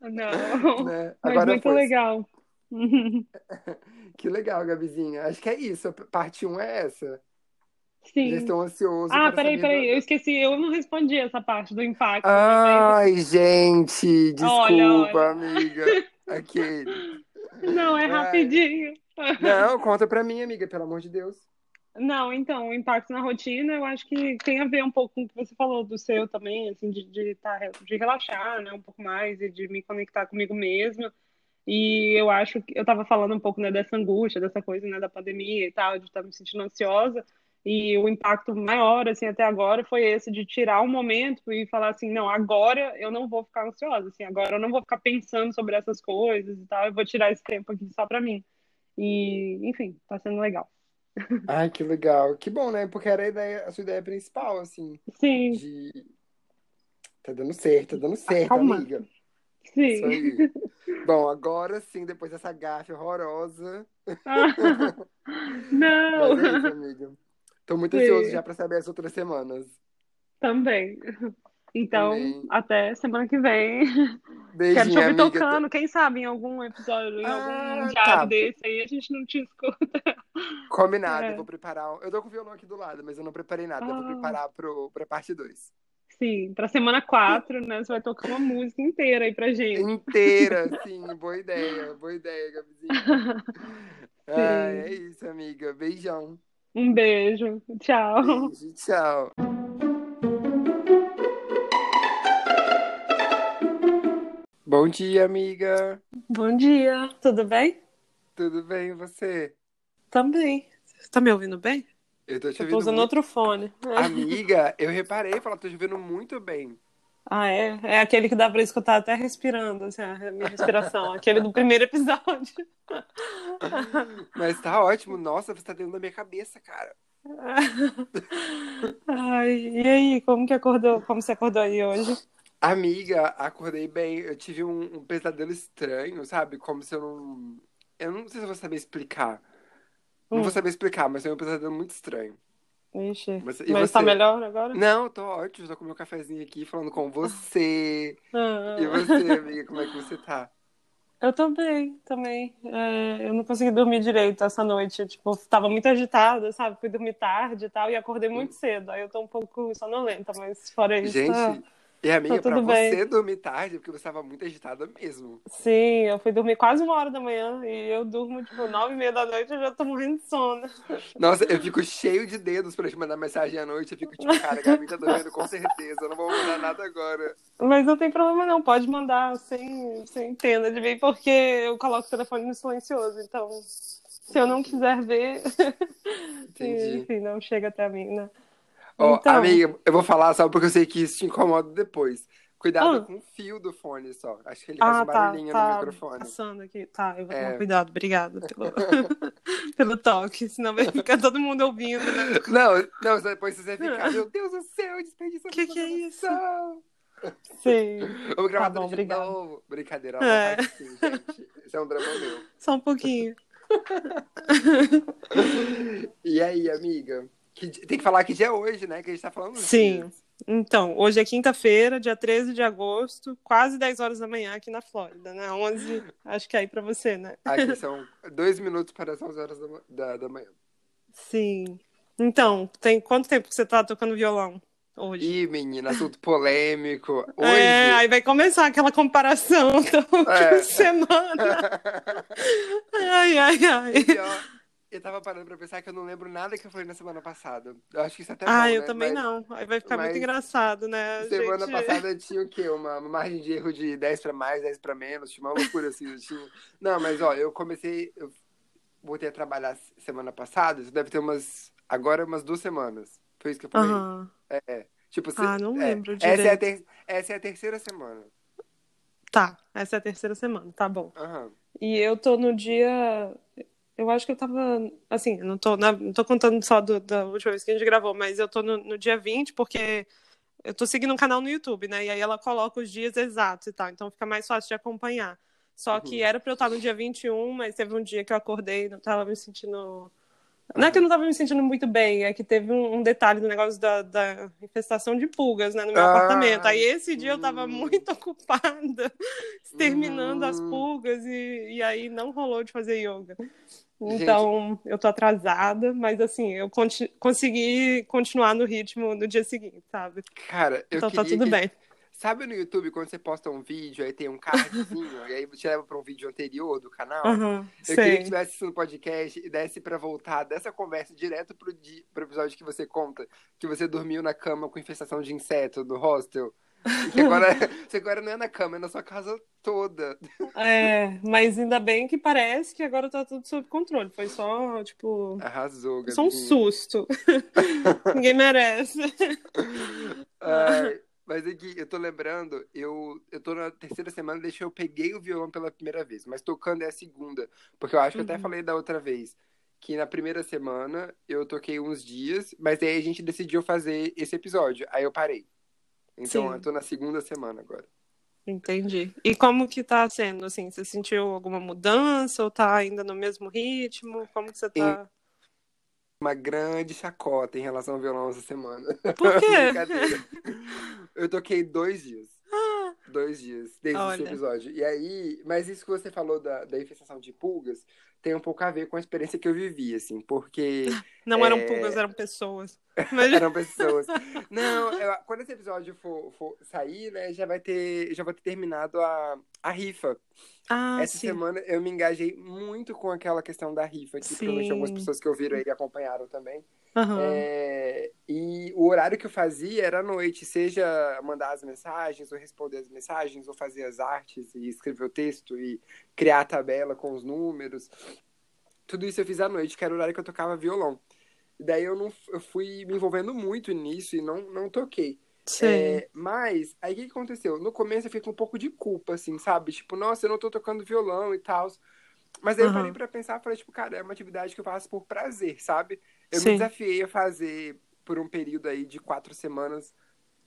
Não, né? mas Agora muito foi. legal. [LAUGHS] Que legal, Gabizinha. Acho que é isso. Parte 1 é essa. Já Sim. estou ansioso Ah, peraí, peraí, eu esqueci, eu não respondi essa parte do impacto. Ai, gente, Olha, desculpa, olha. amiga. [LAUGHS] Aquele. Não, é rapidinho. Não, [LAUGHS] conta pra mim, amiga, pelo amor de Deus. Não, então, o impacto na rotina, eu acho que tem a ver um pouco com o que você falou do seu também, assim, de, de, tá, de relaxar, né, um pouco mais e de me conectar comigo mesma. E eu acho que eu tava falando um pouco, né, dessa angústia, dessa coisa, né, da pandemia e tal, de estar me sentindo ansiosa. E o impacto maior, assim, até agora foi esse de tirar um momento e falar assim, não, agora eu não vou ficar ansiosa, assim, agora eu não vou ficar pensando sobre essas coisas e tal, eu vou tirar esse tempo aqui só pra mim. E, enfim, tá sendo legal. [LAUGHS] Ai, que legal. Que bom, né? Porque era a ideia, a sua ideia principal, assim, Sim, de. Tá dando certo, tá dando certo, Calma. amiga. Isso sim. aí. Bom, agora sim, depois dessa gafe horrorosa. [LAUGHS] Não, Mas é isso, amiga. Tô muito Sim. ansioso já pra saber as outras semanas. também. Então, Também. até semana que vem. Quero te Beijinho, ouvir amiga. tocando. Quem sabe em algum episódio, em Ah, algum tá. diário desse aí, a gente não te escuta. Combinado, É. eu vou preparar. Eu tô com o violão aqui do lado, mas eu não preparei nada. Eu vou Ah. preparar pro, pra parte 2. Sim, pra semana 4, né? Você vai tocar uma música inteira aí pra gente. Inteira, [LAUGHS] sim. Boa ideia, boa ideia, Gabizinha. [LAUGHS] Ai, é isso, amiga. Beijão. Um beijo. Tchau. Beijo, tchau. Bom dia, amiga. Bom dia, tudo bem? Tudo bem, e você? Também. Você tá me ouvindo bem? Eu tô te Eu tô usando muito... outro fone. Amiga, eu reparei, falar, tô te ouvindo muito bem. Ah, é? É aquele que dá pra escutar até respirando, assim, a minha respiração. [LAUGHS] aquele do primeiro episódio. [LAUGHS] Mas tá ótimo. Nossa, você tá dentro da minha cabeça, cara. [LAUGHS] Ai, e aí, como que acordou? Como você acordou aí hoje? Amiga, acordei bem. Eu tive um, um pesadelo estranho, sabe? Como se eu não. Eu não sei se eu vou saber explicar. Não Hum. vou saber explicar, mas foi um pesadelo muito estranho. Ixi, Mas- mas, e tá você? melhor agora? Não, tô ótimo, tô com meu cafezinho aqui falando com você. [LAUGHS] Ah, E você, amiga, como é que você tá? eu tô bem também. É, eu não consegui dormir direito essa noite. Tipo, tava muito agitada, sabe? Fui dormir tarde e tal, e acordei muito cedo. Aí eu tô um pouco sonolenta, mas fora isso. tá- Gente, e amiga, tá pra bem. você dormir tarde, porque você tava muito agitada mesmo. Sim, eu fui dormir quase uma hora da manhã e eu durmo, tipo, nove e meia da noite eu já tô morrendo de sono. Nossa, eu fico cheio de dedos pra te mandar mensagem à noite. Eu fico tipo, cara, a Gabi tá dormindo com certeza. Eu não vou mandar nada agora. Mas não tem problema não, pode mandar sem, sem pena de mim, porque eu coloco o telefone no silencioso, então se eu não quiser ver, [LAUGHS] Entendi. enfim, não chega até mim, né? Ó, Então. amiga, eu vou falar só porque eu sei que isso te incomoda depois. Cuidado Ah. com o fio do fone só. Acho que ele faz Ah, um tá, barulhinho no tá microfone. passando aqui. Tá, eu vou É. tomar cuidado, obrigada pelo, [LAUGHS] [LAUGHS] pelo toque, senão vai ficar todo mundo ouvindo, né? Não, não, depois você ficar, meu Deus do céu, desperdiçou Que que é isso? Sim, Vamos gravar Tá bom, de novo. Brincadeira, É. assim, gente. Isso é um drama meu. só um pouquinho. [LAUGHS] E aí, amiga? Que Tem que falar que dia é hoje, né? Que a gente tá falando Sim. dias. Então, hoje é quinta-feira, dia 13 de agosto, quase 10 horas da manhã aqui na Flórida, né? 11, acho que é aí pra você, né? Aqui [LAUGHS] são dois minutos para as 11 horas da, da, da manhã. Sim. Então, tem quanto tempo que você tá tocando violão hoje? Ih, menina, assunto polêmico. É, Hoje. aí vai começar aquela comparação [LAUGHS] da última É. semana. [LAUGHS] Ai, ai, ai. E, ó, eu tava parando pra pensar que eu não lembro nada que eu falei na semana passada. Eu acho que isso até é Ah, bom, eu né? também Mas não. Aí vai ficar muito engraçado, né? Semana gente? passada tinha o quê? Uma, uma margem de erro de 10 pra mais, 10 pra menos. Tinha uma loucura assim. tinha... Não, mas ó, eu comecei. Eu voltei a trabalhar semana passada. Isso deve ter umas. Agora umas duas semanas. Foi isso que eu falei? Aham. É. Tipo, se- Ah, não é, lembro essa, é a ter- essa é a terceira semana. Tá, essa é a terceira semana, tá bom. Aham. E eu tô no dia. Eu acho que eu tava. Assim, não tô, não tô contando só do- da última vez que a gente gravou, mas eu tô no, no dia 20, porque eu tô seguindo um canal no YouTube, né? E aí ela coloca os dias exatos e tal, então fica mais fácil de acompanhar. Só que Uhum. era pra eu estar no dia 21, mas teve um dia que eu acordei e não tava me sentindo. Não é que eu não tava me sentindo muito bem, é que teve um, um detalhe do negócio da, da infestação de pulgas, né, no meu Ah, apartamento. Aí esse dia eu tava hum. muito [LAUGHS] ocupada exterminando as Hum. pulgas e, e aí não rolou de fazer yoga. Então, eu tô atrasada, mas assim, eu conti- consegui continuar no ritmo no dia seguinte, sabe? Cara, eu Então tá tudo que- bem. Sabe no YouTube quando você posta um vídeo, aí tem um cardzinho, [LAUGHS] e aí te leva pra um vídeo anterior do canal? Aham, Eu queria que sei. tivesse isso no podcast e desse pra voltar dessa conversa direto pro, di... pro episódio que você conta que você dormiu na cama com infestação de inseto no hostel. [LAUGHS] Que agora, você agora não é na cama, é na sua casa toda. É, mas ainda bem que parece que agora tá tudo sob controle. Foi só, tipo, Arrasou, Gabi. só um susto. [LAUGHS] Ninguém merece. Ai, mas aqui, eu tô lembrando, eu, eu tô na terceira semana, deixa eu peguei o violão pela primeira vez, mas tocando é a segunda. Porque eu acho que eu até Uhum. falei da outra vez que na primeira semana eu toquei uns dias, mas aí a gente decidiu fazer esse episódio. Aí eu parei. Então Sim. eu tô na segunda semana agora. Entendi. E como que tá sendo, assim? Você sentiu alguma mudança ou tá ainda no mesmo ritmo? Como que você tá? Uma grande chacota em relação ao violão essa semana. Por quê? [LAUGHS] Eu toquei dois dias. Dois dias, desde esse Olha. episódio. E aí, mas isso que você falou da, da infestação de pulgas tem um pouco a ver com a experiência que eu vivi, assim, porque [LAUGHS] Não eram É. pulgas, eram pessoas. Mas... [LAUGHS] eram pessoas. Não, eu- quando esse episódio for, for sair, né, já vai ter, já vai ter terminado a, a rifa. Ah, Essa sim. semana eu me engajei muito com aquela questão da rifa, que provavelmente algumas pessoas que ouviram aí acompanharam também. Aham. É, e o horário que eu fazia era à noite, seja mandar as mensagens, ou responder as mensagens, ou fazer as artes, e escrever o texto, e criar a tabela com os números. Tudo isso eu fiz à noite, que era o horário que eu tocava violão. E daí eu, não, eu fui me envolvendo muito nisso e não, não toquei. É, mas, aí o que, aconteceu? No começo eu fiquei com um pouco de culpa, assim, sabe? Tipo, nossa, eu não tô tocando violão e tal. Mas aí eu Aham. parei pra pensar falei, tipo, cara, é uma atividade que eu faço por prazer, sabe? Eu Sim. me desafiei a fazer por um período aí de quatro semanas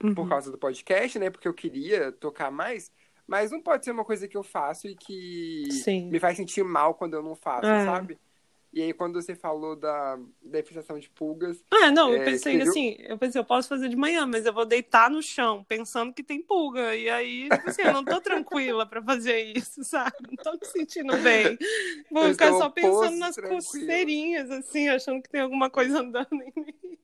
Uhum. por causa do podcast, né? Porque eu queria tocar mais. Mas não pode ser uma coisa que eu faço e que Sim. me faz sentir mal quando eu não faço, É. sabe? E aí, quando você falou da, da infestação de pulgas, Ah, não, eu É, pensei assim, eu pensei, eu posso fazer de manhã, mas eu vou deitar no chão, pensando que tem pulga. E aí, tipo assim, eu não tô tranquila pra fazer isso, [LAUGHS] sabe? Não tô me sentindo bem. Vou Eu ficar só pensando nas tranquilo. coceirinhas, assim, achando que tem alguma coisa andando em mim.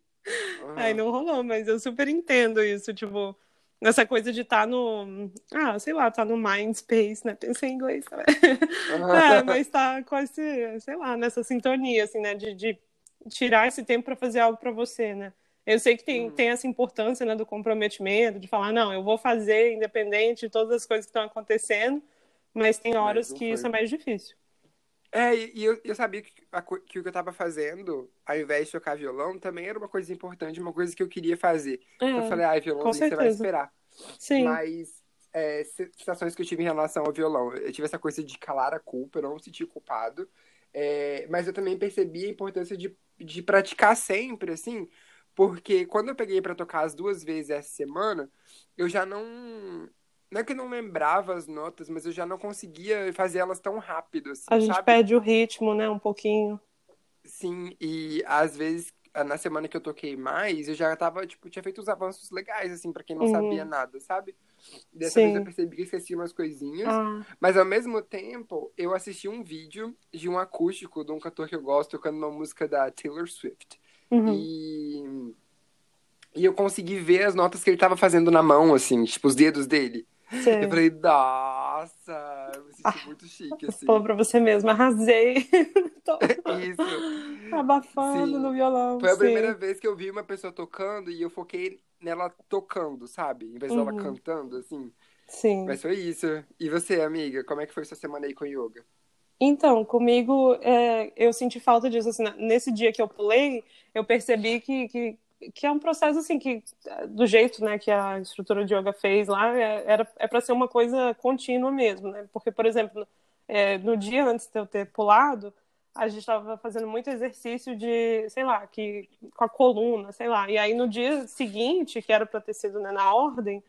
Aí aham, não rolou, mas eu super entendo isso, tipo, essa coisa de estar no. Ah, sei lá, tá no mind space, né? Pensei em inglês também. [LAUGHS] É, mas tá com esse, sei lá, nessa sintonia, assim, né? De, de tirar esse tempo pra fazer algo pra você, né? Eu sei que tem, Uhum. tem essa importância, né, do comprometimento, de falar, não, eu vou fazer independente de todas as coisas que estão acontecendo, mas tem horas não que foi. isso é mais difícil. É, e eu, eu sabia que, a que o que eu tava fazendo, ao invés de tocar violão, também era uma coisa importante, uma coisa que eu queria fazer. É, Eu falei, ah, violão você vai esperar. sim. Mas é, situações que eu tive em relação ao violão. Eu tive essa coisa de calar a culpa, eu não me senti culpado. É, mas eu também percebi a importância de, de praticar sempre, assim, porque quando eu peguei pra tocar as duas vezes essa semana, eu já não. Não é que eu não lembrava as notas, mas eu já não conseguia fazer elas tão rápido, assim, A gente sabe? perde o ritmo, né, um pouquinho. Sim, e às vezes na semana que eu toquei mais, eu já tava, tipo, tinha feito uns avanços legais, assim, pra quem não Uhum. sabia nada, sabe? Dessa Sim. vez eu percebi que esqueci umas coisinhas. Ah, Mas ao mesmo tempo, eu assisti um vídeo de um acústico de um cantor que eu gosto tocando uma música da Taylor Swift. uhum. E. E eu consegui ver as notas que ele tava fazendo na mão, assim, tipo, os dedos dele. Sei. Eu falei, nossa, eu me senti muito chique, assim. Falou pra você mesmo, arrasei. [LAUGHS] Tô Isso. abafando Sim. no violão. Foi a sim. primeira vez que eu vi uma pessoa tocando e eu foquei nela tocando, sabe? Em vez dela Uhum. cantando, assim. Sim. Mas foi isso. E você, amiga, como é que foi sua semana aí com yoga? Então, comigo, é, eu senti falta disso. Assim, nesse dia que eu pulei, eu percebi que, que, que é um processo assim que, do jeito né, que a estrutura de yoga fez lá, é, era, é para ser uma coisa contínua mesmo, né? Porque, por exemplo, é, no dia antes de eu ter pulado, a gente estava fazendo muito exercício de, sei lá, que com a coluna, sei lá. E aí no dia seguinte, que era para ter sido né, na ordem,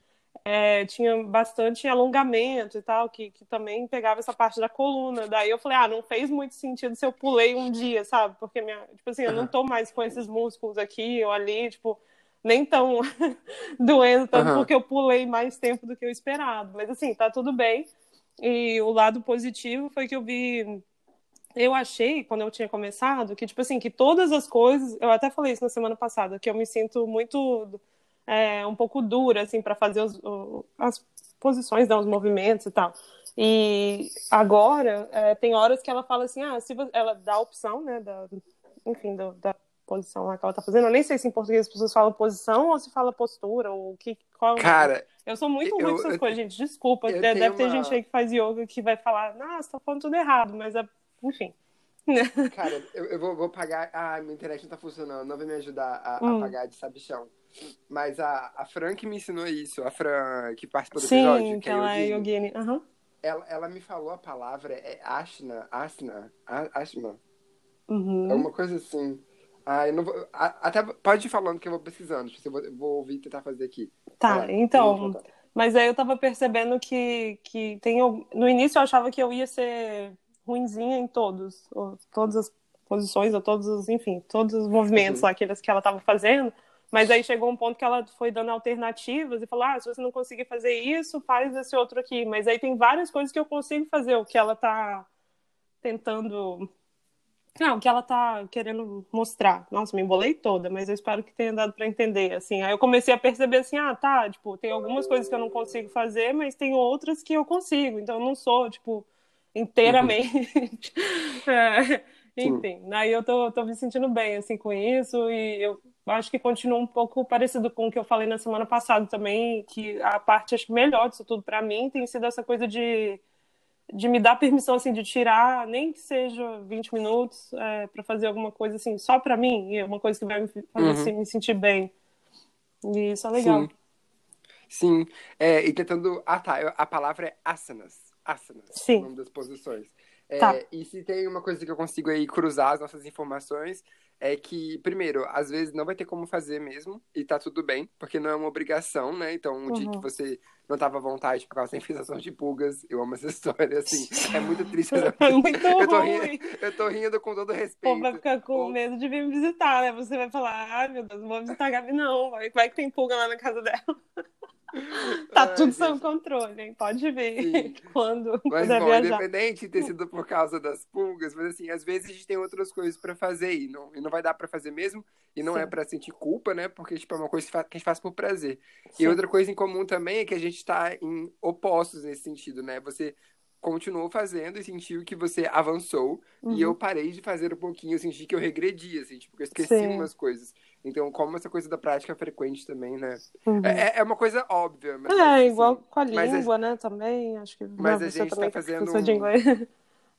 é, tinha bastante alongamento e tal, que, que também pegava essa parte da coluna. Daí eu falei, ah, não fez muito sentido se eu pulei um dia, sabe? Porque, minha, tipo assim, eu não tô mais com esses músculos aqui ou ali, tipo, nem tão [LAUGHS] doendo tanto Aham. porque eu pulei mais tempo do que eu esperado. Mas assim, tá tudo bem. E o lado positivo foi que eu vi. Eu achei, quando eu tinha começado, que, tipo assim, que todas as coisas. Eu até falei isso na semana passada, que eu me sinto muito. É, um pouco dura, assim, para fazer os, o- as posições, né, os movimentos e tal. E agora, é, tem horas que ela fala assim: ah, se ela dá a opção, né, da, enfim, do- da posição lá que ela tá fazendo. Eu nem sei se em português as pessoas falam posição ou se fala postura, ou que, qual é Cara, eu sou muito ruim com essas eu- coisas, gente. Desculpa. Deve, ter uma- gente aí que faz yoga que vai falar, nossa, tá falando tudo errado, mas é. Enfim. cara, eu, eu vou, vou pagar. Ah, minha internet não tá funcionando, não vai me ajudar a, a Hum. pagar de sabichão. Mas a, a Fran que me ensinou isso, a Fran que participou do episódio, Sim, que que é ela é yogini. Aham. ela, ela me falou a palavra, é Ashna, Asna, Ashna, Uhum. é uma coisa assim. Ah, eu não vou, a- até pode ir falando que eu vou pesquisando, tipo, eu vou, vou ouvir e tentar fazer aqui. Tá, então. Mas aí eu tava percebendo que, que tem. No início eu achava que eu ia ser ruinzinha em todos, ou todas as posições, ou todos os, enfim, todos os movimentos Uhum. lá, aqueles que ela tava fazendo. Mas aí chegou um ponto que ela foi dando alternativas e falou: ah, se você não conseguir fazer isso, faz esse outro aqui. Mas aí tem várias coisas que eu consigo fazer, o que ela tá tentando. Não, o que ela tá querendo mostrar. Nossa, me embolei toda, mas eu espero que tenha dado para entender, assim. Aí eu comecei a perceber assim, ah, tá, tipo, tem algumas coisas que eu não consigo fazer, mas tem outras que eu consigo. Então eu não sou, tipo, inteiramente. [LAUGHS] É, enfim, aí eu tô, tô me sentindo bem, assim, com isso, e eu acho que continua um pouco parecido com o que eu falei na semana passada também, que a parte, acho melhor disso tudo para mim tem sido essa coisa de de me dar permissão assim de tirar nem que seja 20 minutos é, para fazer alguma coisa assim só para mim e é uma coisa que vai me fazer Uhum. assim, me sentir bem e isso é legal Sim. Sim, é, e tentando. Ah, tá. eu- A palavra é asanas. Asanas. Sim. O nome das posições. É, Tá. E se tem uma coisa que eu consigo aí cruzar as nossas informações, é que, primeiro, às vezes não vai ter como fazer mesmo, e tá tudo bem, porque não é uma obrigação, né? Então, um dia Uhum. que você não tava à vontade por causa da infestação de pulgas, eu amo essa [LAUGHS] história, assim. É muito triste. [LAUGHS] é muito [LAUGHS] Eu tô ruim rindo, eu tô rindo com todo o povo vai respeito. ficar com Ou- medo de vir me visitar né você vai falar ai meu Deus não vou visitar a Gabi não vai, vai que tem pulga lá na casa dela [LAUGHS] tá Ai, tudo gente. sob controle hein? pode vir Sim. [LAUGHS] quando Mas, bom, viajar independente de ter sido por causa das pulgas, mas assim, às vezes a gente tem outras coisas pra fazer e não, e não vai dar pra fazer mesmo, e não Sim. é pra sentir culpa, né? Porque, tipo, é uma coisa que a gente faz por prazer. Sim. E outra coisa em comum também é que a gente tá em opostos nesse sentido, né? Você continuou fazendo e sentiu que você avançou, e Uhum. eu parei de fazer um pouquinho, eu senti que eu regredi, assim, tipo, eu esqueci Sim. umas coisas. Então, como essa coisa da prática frequente também, né? Uhum. É, é uma coisa óbvia, mas É, assim, igual com a mas a- língua, né? Também, acho que mas a gente tá é fazendo um- [LAUGHS]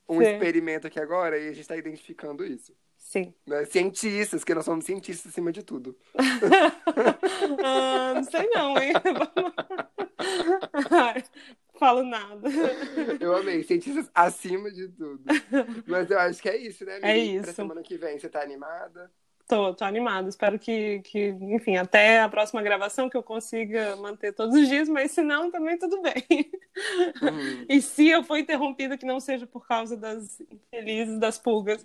um experimento aqui agora e a gente está identificando isso. Sim. Né? Cientistas, que nós somos cientistas acima de tudo. [LAUGHS] ah, não sei não, hein? [LAUGHS] Falo nada. Eu amei, cientistas acima de tudo. Mas eu acho que é isso, né, amiga? É E Pra isso. semana que vem, você tá animada? Tô, tô animada. Espero que, que, enfim, até a próxima gravação que eu consiga manter todos os dias, mas se não, também tudo bem. Uhum. [LAUGHS] E se eu for interrompida, que não seja por causa das infelizes das pulgas.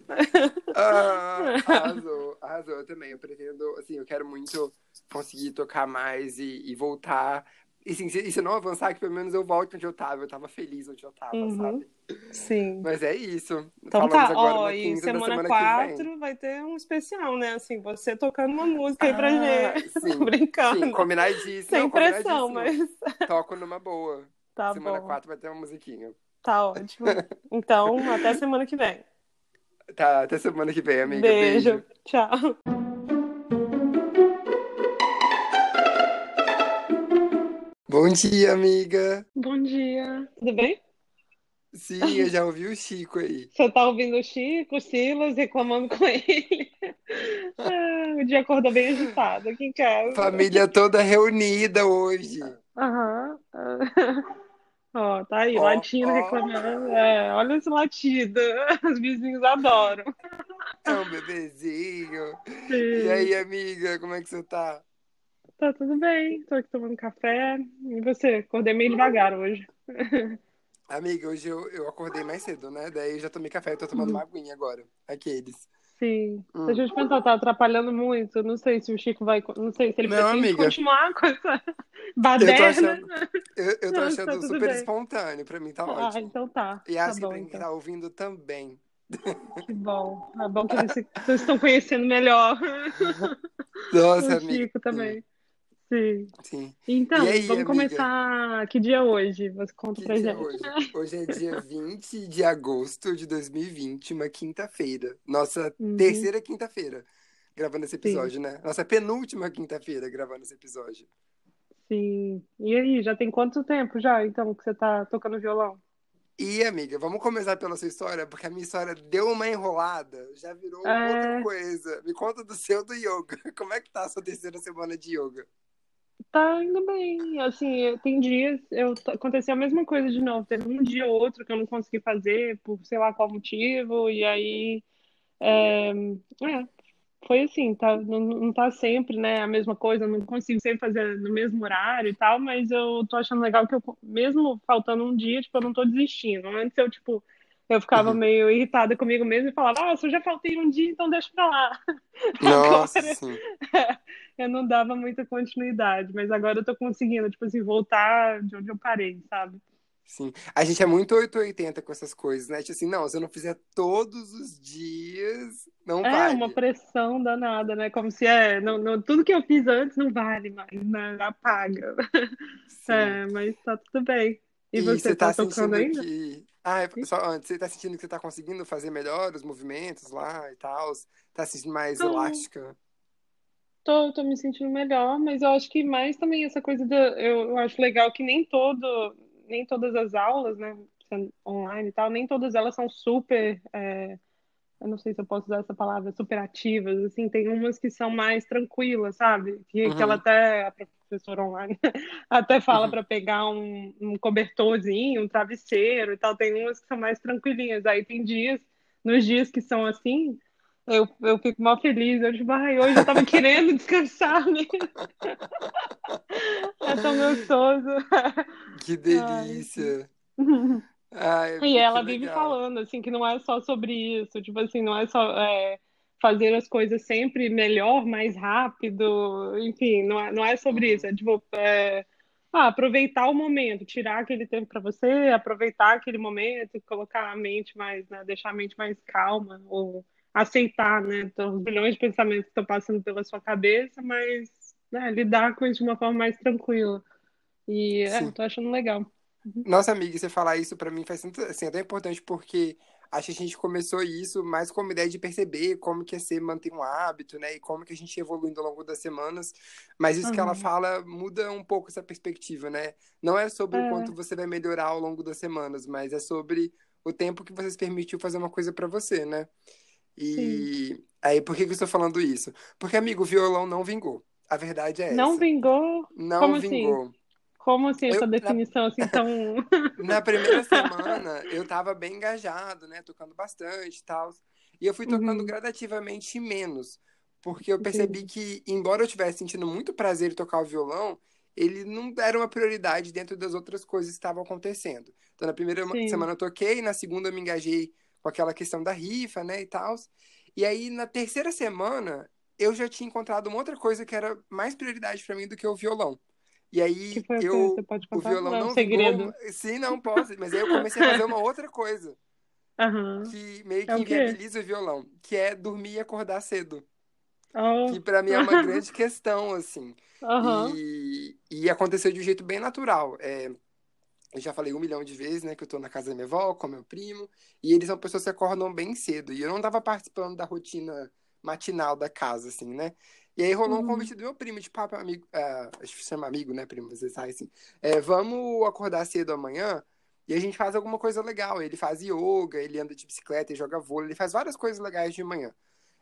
Ah, [LAUGHS] arrasou, arrasou eu também. Eu pretendo, assim, eu quero muito conseguir tocar mais e, e voltar. E assim, se, se não avançar, que pelo menos eu volte onde eu tava. Eu tava feliz onde eu tava, Uhum. sabe? Sim. Mas é isso. Então Falamos tá, ó, na e 15 da semana semana que vem. 4 vai ter um especial, né? Assim, você tocando uma música aí pra Ah, gente. [LAUGHS] sim. Tô brincando. Sim, combinadíssimo. Sem Não, pressão, mas [LAUGHS] Toco numa boa. tá semana bom. 4 vai ter uma musiquinha. Tá ótimo. [LAUGHS] Então, até semana que vem. Tá, até semana que vem, amiga. Beijo. Tchau. Bom dia, amiga. Bom dia. Tudo bem? Sim, eu já ouvi o Chico aí. [LAUGHS] Você tá ouvindo o Chico, o Silas, reclamando com ele. [LAUGHS] Ah, o dia acordou bem agitado aqui em casa. Família toda reunida hoje. Aham. Ó, tá aí, Ó, latindo, ó. reclamando. É, olha esse latido. [LAUGHS] Os vizinhos adoram. É um bebezinho. Sim. E aí, amiga, como é que você tá? Tá tudo bem. Tô aqui tomando café. E você? Acordei meio devagar hoje. [LAUGHS] Amiga, hoje eu, eu acordei mais cedo, né? Daí eu já tomei café e tô tomando uma aguinha agora. Aqueles. Sim. Hum. Deixa eu te perguntar, tá atrapalhando muito? Não sei se o Chico vai. Não sei se ele Não, pretende amiga. continuar com essa Eu tô baderna. achando, eu, eu tô Não, achando tá super bem. espontâneo. Pra mim tá Ah, ótimo. então tá. E Tá acho que bom, pra quem então. tá ouvindo também. Que bom. É bom que vocês estão conhecendo melhor. Nossa, o amiga. Chico também. Sim. Sim. Então, aí, vamos amiga? começar. Que dia é hoje? Você conta Que pra é gente. hoje? Hoje é dia 20 de agosto de 2020, uma quinta-feira. Nossa Uhum. terceira quinta-feira gravando esse episódio, né? Nossa penúltima quinta-feira gravando esse episódio. Sim. E aí, já tem quanto tempo já, então, que você tá tocando violão? E, amiga, vamos começar pela sua história, porque a minha história deu uma enrolada, já virou É. outra coisa. Me conta do seu do yoga. [LAUGHS] Como é que tá a sua terceira semana de yoga? Tá indo bem. Assim, eu- tem dias, eu, aconteceu a mesma coisa de novo. Teve um dia ou outro que eu não consegui fazer, por sei lá qual motivo, e aí. É, é, foi assim, tá, não, não tá sempre, né, a mesma coisa, não consigo sempre fazer no mesmo horário e tal, mas eu tô achando legal que eu, mesmo faltando um dia, tipo, eu não tô desistindo. Antes eu, tipo, eu ficava Uhum. meio irritada comigo mesma e falava, ah, se eu já faltei um dia, então deixa pra lá. [LAUGHS] Nossa, Agora- sim. [LAUGHS] eu não dava muita continuidade, mas agora eu tô conseguindo, tipo assim, voltar de onde eu parei, sabe? Sim. A gente é muito 880 com essas coisas, né? Tipo assim, não, se eu não fizer todos os dias, não É vale. uma pressão danada, né? Como se é, não, não- tudo que eu fiz antes não vale mais, né? Apaga. [LAUGHS] Sim. É, mas tá tudo bem. E, E você você tá tá tocando sentindo ainda? que. Ah, é só antes, você tá sentindo que você tá conseguindo fazer melhor os movimentos lá e tal? Tá se sentindo mais Não. elástica? Tô, tô me sentindo melhor, mas eu acho que mais também essa coisa da, eu, eu acho legal que nem todo, nem todas as aulas, né, online e tal, nem todas elas são super, é, eu não sei se eu posso usar essa palavra, super ativas, assim, tem umas que são mais tranquilas, sabe? Que, que ela Uhum. até, a professora online, [LAUGHS] até fala Uhum. para pegar um, um cobertorzinho, um travesseiro e tal, tem umas que são mais tranquilinhas, aí tem dias, nos dias que são assim, eu, eu fico mal feliz. Eu, tipo, ai, hoje eu tava [LAUGHS] querendo descansar, né? [LAUGHS] É tão gostoso. Que delícia! Ai, E ela vive legal. falando, assim, que não é só sobre isso. Tipo assim, não é só é, fazer as coisas sempre melhor, mais rápido. Enfim, não é, não é sobre Uhum. isso. É, tipo, é, ah, aproveitar o momento, tirar aquele tempo pra você, aproveitar aquele momento, colocar a mente mais, né? Deixar a mente mais calma, ou aceitar, né? Então, os bilhões de pensamentos que estão passando pela sua cabeça, mas né, lidar com isso de uma forma mais tranquila. E é, tô achando legal. Nossa, amiga, você falar isso pra mim faz tanto, assim, é tão importante porque acho que a gente começou isso mais como ideia de perceber como que é ser manter um hábito, né? E como que a gente evoluindo ao longo das semanas. Mas isso que ela Uhum. fala muda um pouco essa perspectiva, né? Não é sobre o É. quanto você vai melhorar ao longo das semanas, mas é sobre o tempo que você se permitiu fazer uma coisa pra você, né? E aí, por que que eu estou falando isso? Porque, amigo, o violão não vingou. A verdade é Não essa. vingou? Não Como assim? vingou. Como assim Eu- essa na- definição assim tão. [LAUGHS] Na primeira [LAUGHS] semana, eu tava bem engajado, né? Tocando bastante e tal. E eu fui tocando Uhum. gradativamente menos. Porque eu percebi que, embora eu estivesse sentindo muito prazer em tocar o violão, ele não era uma prioridade dentro das outras coisas que estavam acontecendo. Então, na primeira Sim. semana eu toquei, na segunda eu me engajei com aquela questão da rifa, né, e tal. E aí, na terceira semana, eu já tinha encontrado uma outra coisa que era mais prioridade para mim do que o violão. E aí Que foi o eu Você pode o contar? violão Não, é um não segredo. vingou. Sim, não posso, mas aí eu comecei a fazer uma outra coisa Aham. que meio que É o inviabiliza o violão, que é dormir e acordar cedo, Oh, que para mim é uma [LAUGHS] grande questão assim. Aham. E, e aconteceu de um jeito bem natural. É, eu já falei um milhão de vezes, né, que eu tô na casa da minha avó com meu primo, e eles são pessoas que acordam bem cedo, e eu não tava participando da rotina matinal da casa, assim, né? E aí rolou um Uhum. convite do meu primo, de papo, amigo, ah, acho que chama amigo, né, primo, você sabe assim, é, vamos acordar cedo amanhã, e a gente faz alguma coisa legal. Ele faz yoga, ele anda de bicicleta, ele joga vôlei, ele faz várias coisas legais de manhã.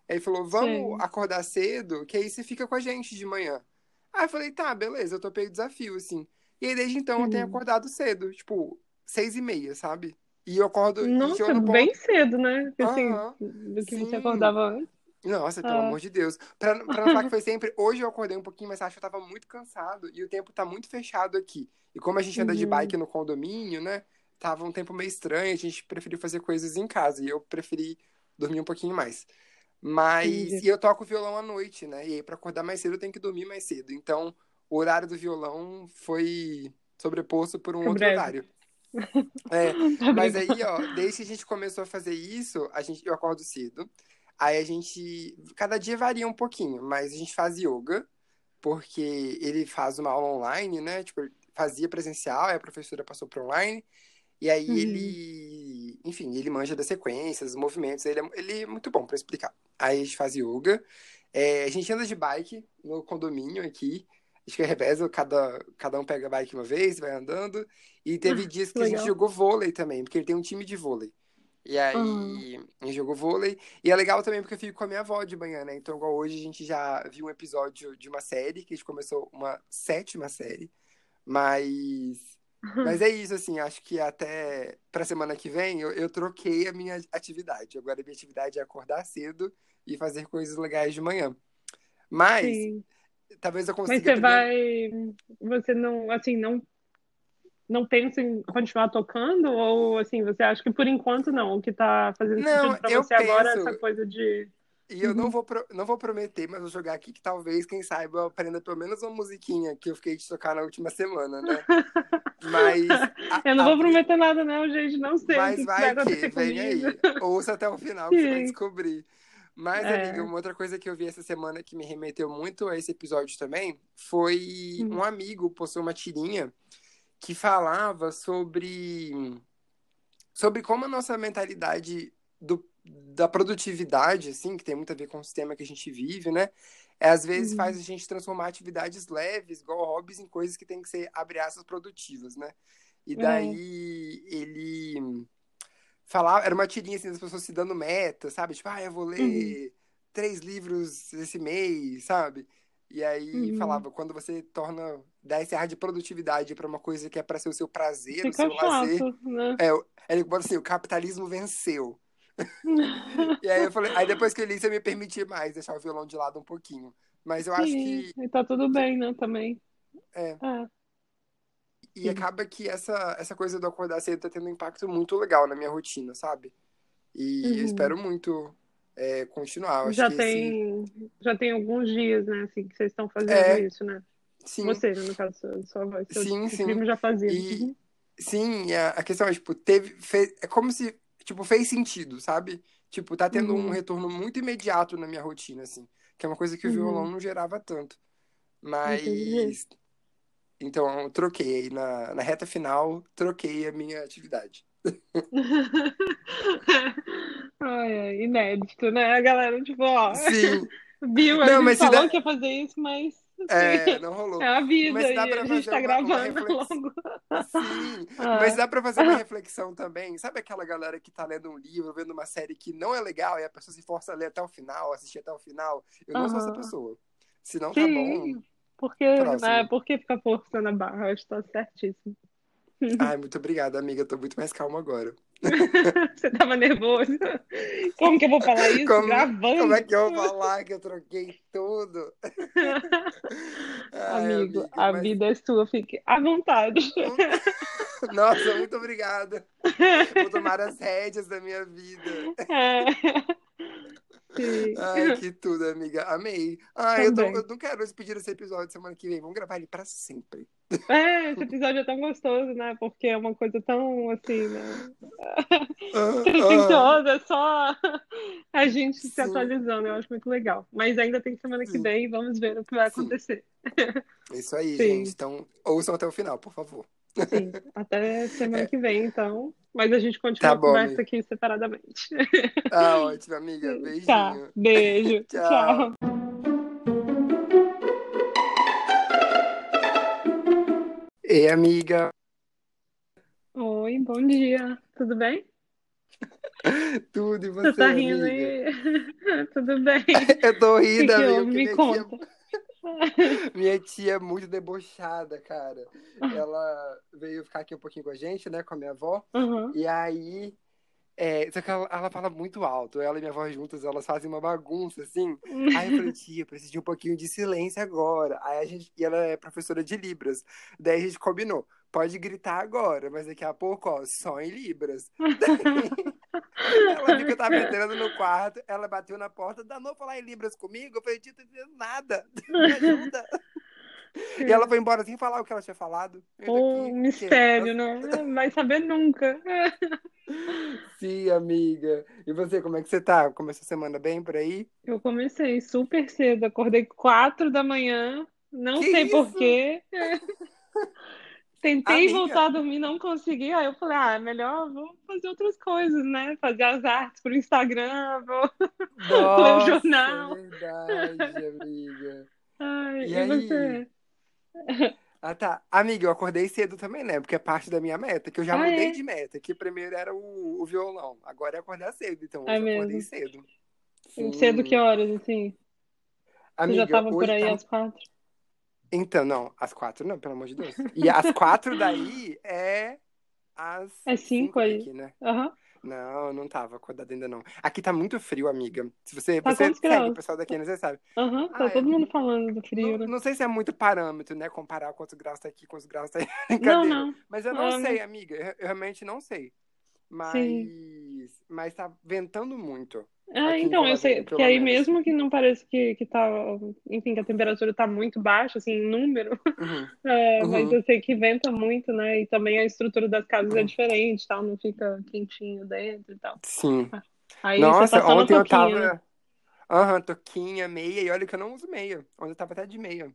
Aí ele falou, vamos Sei. acordar cedo, que aí você fica com a gente de manhã. Aí eu falei, tá, beleza, eu topei o desafio, assim. E aí, desde então, eu tenho acordado cedo, tipo, seis e meia, sabe? E eu acordo... Nossa, eu bem cedo, né? Porque, Assim, do que sim. você acordava antes. Nossa, pelo Ah. amor de Deus. Pra, pra não falar que foi [LAUGHS] sempre... Hoje eu acordei um pouquinho, mas acho que eu tava muito cansado e o tempo tá muito fechado aqui. E como a gente anda de Uhum. bike no condomínio, né? Tava um tempo meio estranho, a gente preferiu fazer coisas em casa e eu preferi dormir um pouquinho mais. Mas... Entendi. E eu toco violão à noite, né? E aí pra acordar mais cedo eu tenho que dormir mais cedo. Então, o horário do violão foi sobreposto por um outro breve. horário. [LAUGHS] É, Tá mas aí, ó, desde que a gente começou a fazer isso, a gente, eu acordo cedo. Aí a gente, cada dia varia um pouquinho, mas a gente faz yoga, porque ele faz uma aula online, né? Tipo, fazia presencial, aí a professora passou para online. E aí Uhum. ele, enfim, ele manja das sequências, dos movimentos, ele é, ele é muito bom para explicar. Aí a gente faz yoga, é, a gente anda de bike no condomínio aqui, acho que é revezam, cada, cada um pega a bike uma vez, vai andando, e teve dias que a gente Legal. jogou vôlei também, porque ele tem um time de vôlei. E aí Aham. a gente jogou vôlei, e é legal também porque eu fico com a minha avó de manhã, né? Então, igual hoje, a gente já viu um episódio de uma série, que a gente começou uma sétima série, mas... Mas é isso, assim, acho que até pra semana que vem eu, eu troquei a minha atividade. Agora a minha atividade é acordar cedo e fazer coisas legais de manhã. Mas Sim. Talvez eu Mas consiga você primeiro- vai. Você não, assim, não. Não pensa em continuar tocando? Ou, assim, você acha que por enquanto não? O que tá fazendo Não, sentido pra você agora é penso- essa coisa de. E eu não Uhum. vou, pro- não vou prometer, mas vou jogar aqui que talvez, quem saiba, eu aprenda pelo menos uma musiquinha que eu fiquei de tocar na última semana, né? Mas. a- [LAUGHS] Eu não vou a- prometer nada, não, gente. Não sei Mas vai vai que, vem aí. comigo. Ouça até o final que você vai Sim. descobrir. Mas, É. amiga, uma outra coisa que eu vi essa semana que me remeteu muito a esse episódio também foi Hum. um amigo postou uma tirinha que falava sobre sobre como a nossa mentalidade do, da produtividade, assim, que tem muito a ver com o sistema que a gente vive, né? É, às vezes Uhum. faz a gente transformar atividades leves, igual hobbies, em coisas que tem que ser, abre aspas, produtivas, né? E É. daí ele falava, era uma tirinha assim das pessoas se dando meta, sabe? Tipo, ah, eu vou ler três livros esse mês, sabe? E aí Uhum. falava, quando você torna, dá esse ar de produtividade pra uma coisa que é pra ser o seu prazer, o Fica seu lazer. chato, né? É, o- ele bota assim, o capitalismo venceu. [LAUGHS] E aí eu falei, aí depois que eu li, você me permitir mais deixar o violão de lado um pouquinho. Mas eu acho Sim, que e tá tudo bem, né, também. É. É. E acaba que essa, essa coisa do acordar cedo tá tendo um impacto muito legal na minha rotina, sabe? E eu Uhum. espero muito é, continuar. Eu acho Já que esse... tem, já tem alguns dias, né, assim, que vocês estão fazendo É. isso, né? Sim, Você, né, no caso, sua, sua voz. Seu Sim, sim. primo já fazia. E- Uhum. sim, a, a questão é, tipo, teve, fez, é como se, tipo, fez sentido, sabe? Tipo, tá tendo um Uhum. retorno muito imediato na minha rotina, assim. Que é uma coisa que o Uhum. violão não gerava tanto. Mas... Entendi. Então, eu troquei. Na, na reta final, troquei a minha atividade. [LAUGHS] Ai, ai, inédito, né? A galera, tipo, ó, Sim, [LAUGHS] viu, a Não, gente mas falou dá- que ia fazer isso, mas é, não rolou. [LAUGHS] é a vida Mas dá pra a gente fazer tá uma- uma gravando reflexão. logo. Sim, Ah. mas dá pra fazer uma reflexão também. Sabe aquela galera que tá lendo um livro, vendo uma série que não é legal e a pessoa se força a ler até o final, assistir até o final? Eu não sou essa pessoa. Se não, tá bom. Porque, Próximo. né, porque ficar forçando a barra, eu acho que tá certíssimo. [LAUGHS] Ai, muito obrigada, amiga. Eu tô muito mais calmo agora. [LAUGHS] Você tava nervoso. Como que eu vou falar isso? Como- Gravando. Como é que eu vou falar que eu troquei tudo? [LAUGHS] Ai, Amigo, a mas- vida é sua, fique à vontade. Nossa, muito obrigada. Vou tomar as rédeas da minha vida. É. Sim. Ai, [LAUGHS] que tudo, amiga. Amei. Ai, eu, tô, eu, não quero despedir esse episódio semana que vem. Vamos gravar ele pra sempre. É, esse episódio é tão gostoso, né? Porque é uma coisa tão assim, né? [LAUGHS] Pretensiosa, é só a gente Sim. se atualizando. Eu acho muito legal. Mas ainda tem semana que Sim. vem, vamos ver o que vai acontecer. Isso aí, Sim. gente. Então, ouçam até o final, por favor. Sim, até semana é. que vem, então. Mas a gente continua tá a conversa amiga. aqui separadamente. Ah, ótimo, amiga. [LAUGHS] Beijinho. Tá, beijo. [LAUGHS] Tchau. Tchau. Ei, amiga. Oi, bom dia. Tudo bem? [LAUGHS] Tudo, e você, Você tá rindo aí? Tudo bem. Eu tô rindo, que amiga. Me conta. [LAUGHS] Minha tia é muito debochada, cara. Ela veio ficar aqui um pouquinho com a gente, né? Com a minha avó. Uhum. E aí. É, só que ela, ela, fala muito alto. Ela e minha avó juntas, elas fazem uma bagunça, assim. Aí eu falei, tia, preciso de um pouquinho de silêncio agora. Aí a gente. E ela é professora de Libras. Daí a gente combinou. Pode gritar agora, mas daqui a pouco, ó, só em Libras. Daí, [LAUGHS] ela viu que eu tava entrando no quarto, ela bateu na porta, danou falar em Libras comigo. Eu falei, tia, não tô entendendo nada. [LAUGHS] Me ajuda. E ela foi embora sem falar o que ela tinha falado. Um aqui, mistério, né? Não [LAUGHS] vai saber nunca. [LAUGHS] Sim, amiga. E você, como é que você tá? Começou a semana bem por aí? Eu comecei super cedo, acordei quatro da manhã, não que sei porquê. Tentei Amiga. voltar a dormir, não consegui. Aí eu falei, ah, melhor vou fazer outras coisas, né? Fazer as artes pro Instagram, vou [LAUGHS] ler o jornal. verdade, amiga. Ai, e, e aí? você? Ah, tá. Amiga, eu acordei cedo também, né? Porque é parte da minha meta, que eu já ah, mudei é? de meta. Que primeiro era o, o, violão, agora é acordar cedo. Então, é eu mesmo? acordei cedo. Sim. Cedo que horas, assim? Amiga, Você já tava por aí tá... às quatro? Então, não, às quatro não, pelo amor de Deus. E às quatro daí é às. É cinco, cinco aí. Aqui, né? Uhum. Não, não tava acordado ainda não. Aqui tá muito frio, amiga. Se você, tá você segue o pessoal daqui, né? Você sabe. Aham, uhum, tá ah, todo é... mundo falando do frio, não, né? Não sei se é muito parâmetro, né? Comparar quantos graus tá aqui, quantos graus tá aí. [LAUGHS] Não, não. Mas eu não é, sei, amiga. Eu, eu, realmente não sei. Mas. Sim. Mas tá ventando muito. Ah, então, eu sei, porque aí menos. mesmo que não pareça que, que tá, enfim, que a temperatura tá muito baixa, assim, em número, uhum. [LAUGHS] É, uhum. mas eu sei que venta muito, né, e também a estrutura das casas é uhum. é diferente, tal, não fica quentinho dentro e tal. Sim. Aí Nossa, tá ontem eu tava... Né? Aham, toquinha, meia, e olha que eu não uso meia, ontem eu tava até de meia.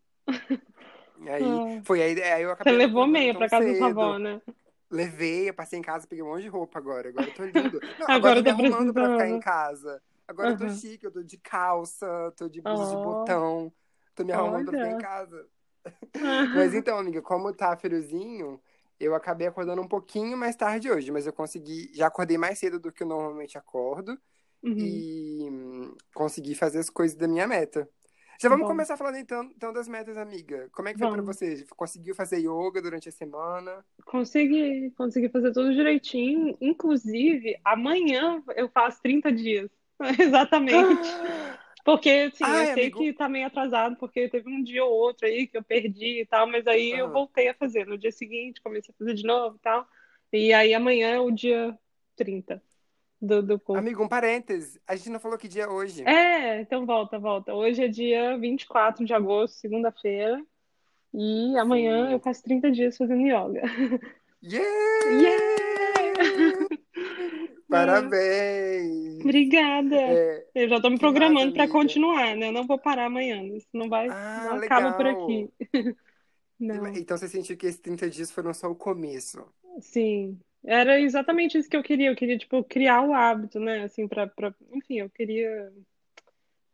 E aí, ah. foi aí, aí eu acabei... Você levou meia pra casa cedo. da sua avó, né? Levei, eu passei em casa, peguei um monte de roupa agora. Agora eu tô lindo. [LAUGHS] Não, agora, agora eu tô me arrumando pra ficar em casa. Agora uhum. eu tô chique, eu tô de calça, tô de blusa oh. de botão. Tô me arrumando Olha. pra ficar em casa. [LAUGHS] mas então, amiga, como tá friozinho, eu acabei acordando um pouquinho mais tarde hoje, mas eu consegui. Já acordei mais cedo do que eu normalmente acordo. Uhum. E consegui fazer as coisas da minha meta. Já vamos Bom. começar falando então, então das metas, amiga. Como é que foi para você? Conseguiu fazer yoga durante a semana? Consegui, consegui fazer tudo direitinho. Inclusive, amanhã eu faço 30 dias. [LAUGHS] Exatamente. Porque, assim, Ai, eu sei amigo... que tá meio atrasado, porque teve um dia ou outro aí que eu perdi e tal, mas aí eu voltei a fazer. No dia seguinte, comecei a fazer de novo e tal. E aí amanhã é o dia 30 do, do curso. Amigo, um parêntese. A gente não falou que dia é hoje. É, então volta, volta. Hoje é dia 24 de agosto, segunda-feira. E amanhã Sim. eu faço 30 dias fazendo yoga. [LAUGHS] Yeah! Yeah! Parabéns! Obrigada! É, eu já tô me programando para continuar, né? Eu não vou parar amanhã. Isso não vai. Ah, não acaba por aqui. [LAUGHS] Não. Então você sentiu que esses 30 dias foram só o começo? Sim, era exatamente isso que eu queria. Eu queria, tipo, criar o hábito, né? Assim, pra, pra... Enfim, eu queria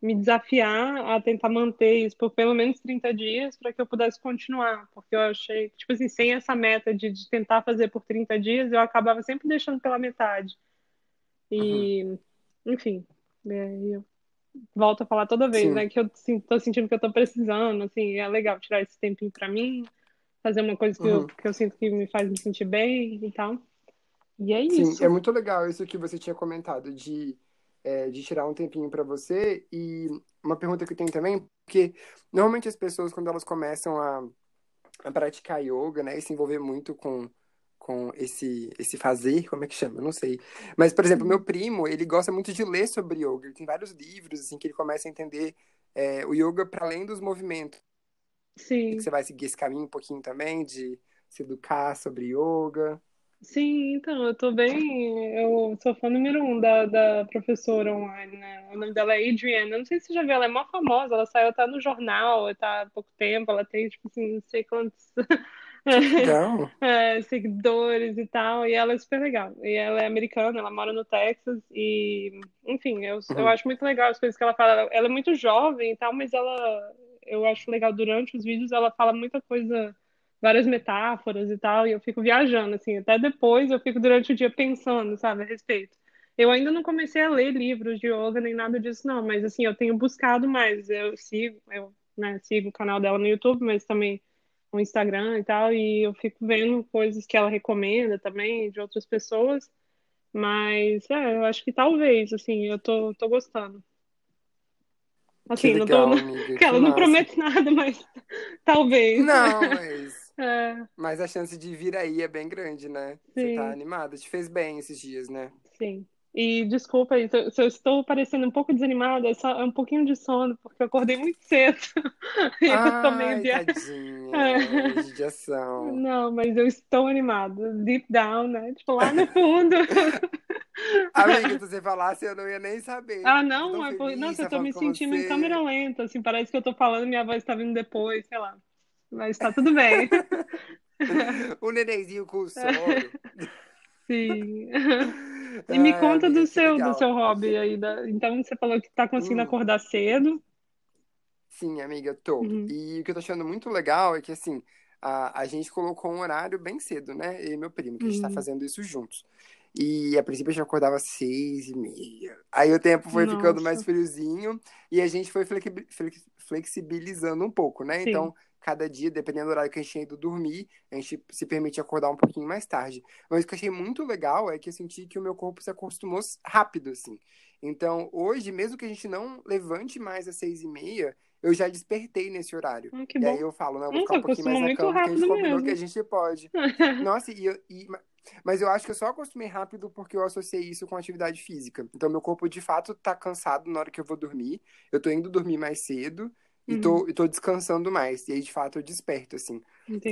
me desafiar a tentar manter isso por pelo menos 30 dias para que eu pudesse continuar. Porque eu achei, tipo assim, sem essa meta de, de tentar fazer por 30 dias, eu acabava sempre deixando pela metade. E, uhum. enfim, eu volto a falar toda vez, Sim. né? Que eu assim, tô sentindo que eu tô precisando, assim, é legal tirar esse tempinho para mim, fazer uma coisa que, uhum. eu, que eu sinto que me faz me sentir bem e tal. E é isso. Sim, é muito legal isso que você tinha comentado de, é, de tirar um tempinho para você. E uma pergunta que eu tenho também, porque normalmente as pessoas, quando elas começam a, a praticar yoga, né, e se envolver muito com, com esse, esse fazer, como é que chama? Eu não sei. Mas, por exemplo, meu primo, ele gosta muito de ler sobre yoga. Ele tem vários livros, assim, que ele começa a entender é, o yoga para além dos movimentos. Sim. Você vai seguir esse caminho um pouquinho também de se educar sobre yoga. Sim, então, eu tô bem. Eu sou fã número um da, da professora online, né? O nome dela é Adrienne. Eu não sei se você já viu, ela é mó famosa, ela saiu até no jornal, tá há pouco tempo, ela tem, tipo assim, não sei quantos [LAUGHS] Legal. é, seguidores e tal, e ela é super legal. E ela é americana, ela mora no Texas, e, enfim, eu, eu Uhum. acho muito legal as coisas que ela fala. Ela é muito jovem e tal, mas ela, eu acho legal durante os vídeos, ela fala muita coisa várias metáforas e tal, e eu fico viajando, assim, até depois eu fico durante o dia pensando, sabe, a respeito. Eu ainda não comecei a ler livros de yoga nem nada disso, não, mas assim, eu tenho buscado mais. Eu sigo, eu, né, sigo o canal dela no YouTube, mas também no Instagram e tal, e eu fico vendo coisas que ela recomenda também de outras pessoas, mas é, eu acho que talvez, assim, eu tô, tô gostando. Assim, não tô, legal, amiga. [LAUGHS] que ela não massa. promete nada, mas [LAUGHS] talvez. Não, [LAUGHS] mas, É, mas a chance de vir aí é bem grande, né? Você tá sim. animada. Te fez bem esses dias, né? Sim. E desculpa aí, se eu estou parecendo um pouco desanimada, é só é um pouquinho de sono, porque eu acordei muito cedo. [LAUGHS] E eu tô meio dia. tadinha. [LAUGHS] É. Judiação. Não, mas eu estou animada. Deep down, né? Tipo, lá no fundo. [LAUGHS] Amiga, se você falasse, eu não ia nem saber. Ah, Tô não, tão é por... Nossa, eu tô me sentindo em câmera lenta, assim, parece que eu tô falando minha voz tá vindo depois, sei lá. Mas tá tudo bem. O nenenzinho com sono. Sim. E me Ai, conta do seu, do seu hobby aí. Da... Então você falou que tá conseguindo Hum. acordar cedo. Sim, amiga, eu tô. Uhum. E o que eu tô achando muito legal é que, assim, a, a gente colocou um horário bem cedo, né? Eu e meu primo, que a gente tá Uhum. fazendo isso juntos. E a princípio a gente acordava às seis e meia. Aí o tempo foi ficando mais Nossa. friozinho e a gente foi flexibilizando um pouco, né? Sim. Então, cada dia, dependendo do horário que a gente tinha ido dormir, a gente se permite acordar um pouquinho mais tarde. Mas o que eu achei muito legal é que eu senti que o meu corpo se acostumou rápido, assim. Então, hoje, mesmo que a gente não levante mais às seis e meia, eu já despertei nesse horário. Que E aí bom. eu falo, não, vou Nossa, ficar um pouquinho mais na cama, porque a gente combinou que a mesmo. gente pode. [LAUGHS] Nossa, e, eu- e- mas eu acho que eu só acostumei rápido porque eu associei isso com atividade física. Então, meu corpo de fato tá cansado na hora que eu vou dormir. Eu tô indo dormir mais cedo e Uhum. tô, e tô descansando mais. E aí, de fato, eu desperto, assim.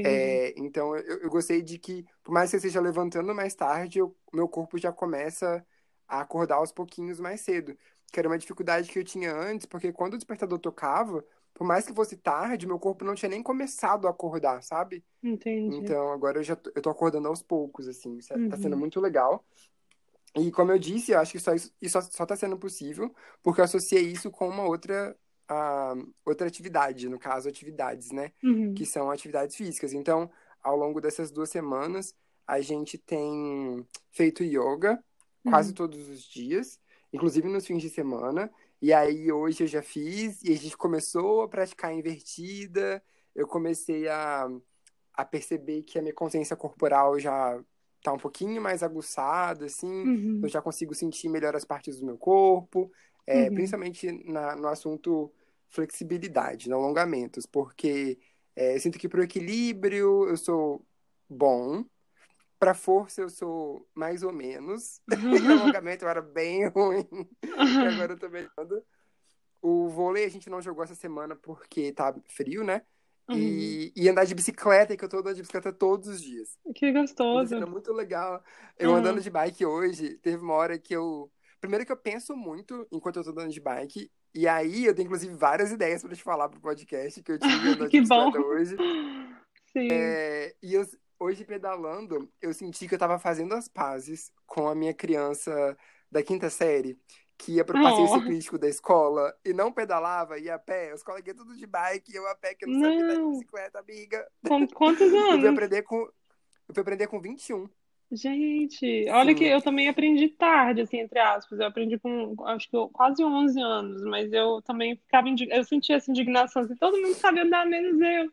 É, então, eu, eu gostei de que, por mais que eu esteja levantando mais tarde, eu- meu corpo já começa a acordar aos pouquinhos mais cedo. Que era uma dificuldade que eu tinha antes, porque quando o despertador tocava, por mais que fosse tarde, meu corpo não tinha nem começado a acordar, sabe? Entendi. Então, agora eu já tô, eu tô acordando aos poucos, assim. Isso é- tá sendo Uhum. muito legal. E como eu disse, eu acho que só isso, isso só, só tá sendo possível porque eu associei isso com uma outra, outra atividade, no caso, atividades, né? Uhum. Que são atividades físicas. Então, ao longo dessas duas semanas, a gente tem feito yoga quase Uhum. todos os dias, inclusive nos fins de semana. E aí, hoje eu já fiz, e a gente começou a praticar invertida. Eu comecei a, a perceber que a minha consciência corporal já tá um pouquinho mais aguçada, assim. Uhum. Eu já consigo sentir melhor as partes do meu corpo, é, Uhum. principalmente na- no assunto flexibilidade, no alongamentos, porque é, eu sinto que pro equilíbrio eu sou bom, pra força eu sou mais ou menos, [LAUGHS] e alongamento eu era bem [LAUGHS] ruim, e agora eu tô melhorando. O vôlei a gente não jogou essa semana porque tá frio, né? Uhum. E, e andar de bicicleta, que eu tô andando de bicicleta todos os dias. Que gostoso. sendo muito legal. Eu Uhum. andando de bike hoje, teve uma hora que eu. Primeiro que eu penso muito enquanto eu tô andando de bike. E aí eu tenho, inclusive, várias ideias pra te falar pro podcast que eu tive [LAUGHS] Que bom. hoje. [LAUGHS] Sim. É, e eu, hoje, pedalando, eu senti que eu tava fazendo as pazes com a minha criança da quinta série, que ia pro passeio Oh. ciclístico da escola e não pedalava, ia a pé. Os coleguinhas tudo de bike, eu a pé, que eu não, sabia andar de Não. bicicleta, amiga. Com [LAUGHS] quantos Eu fui anos? aprender com. Eu fui aprender com 21. Gente, olha que Sim. eu também aprendi tarde, assim, entre aspas. Eu aprendi com, acho que eu- quase 11 anos, mas eu também ficava, eu sentia essa indignação, assim, todo mundo sabe andar, menos eu.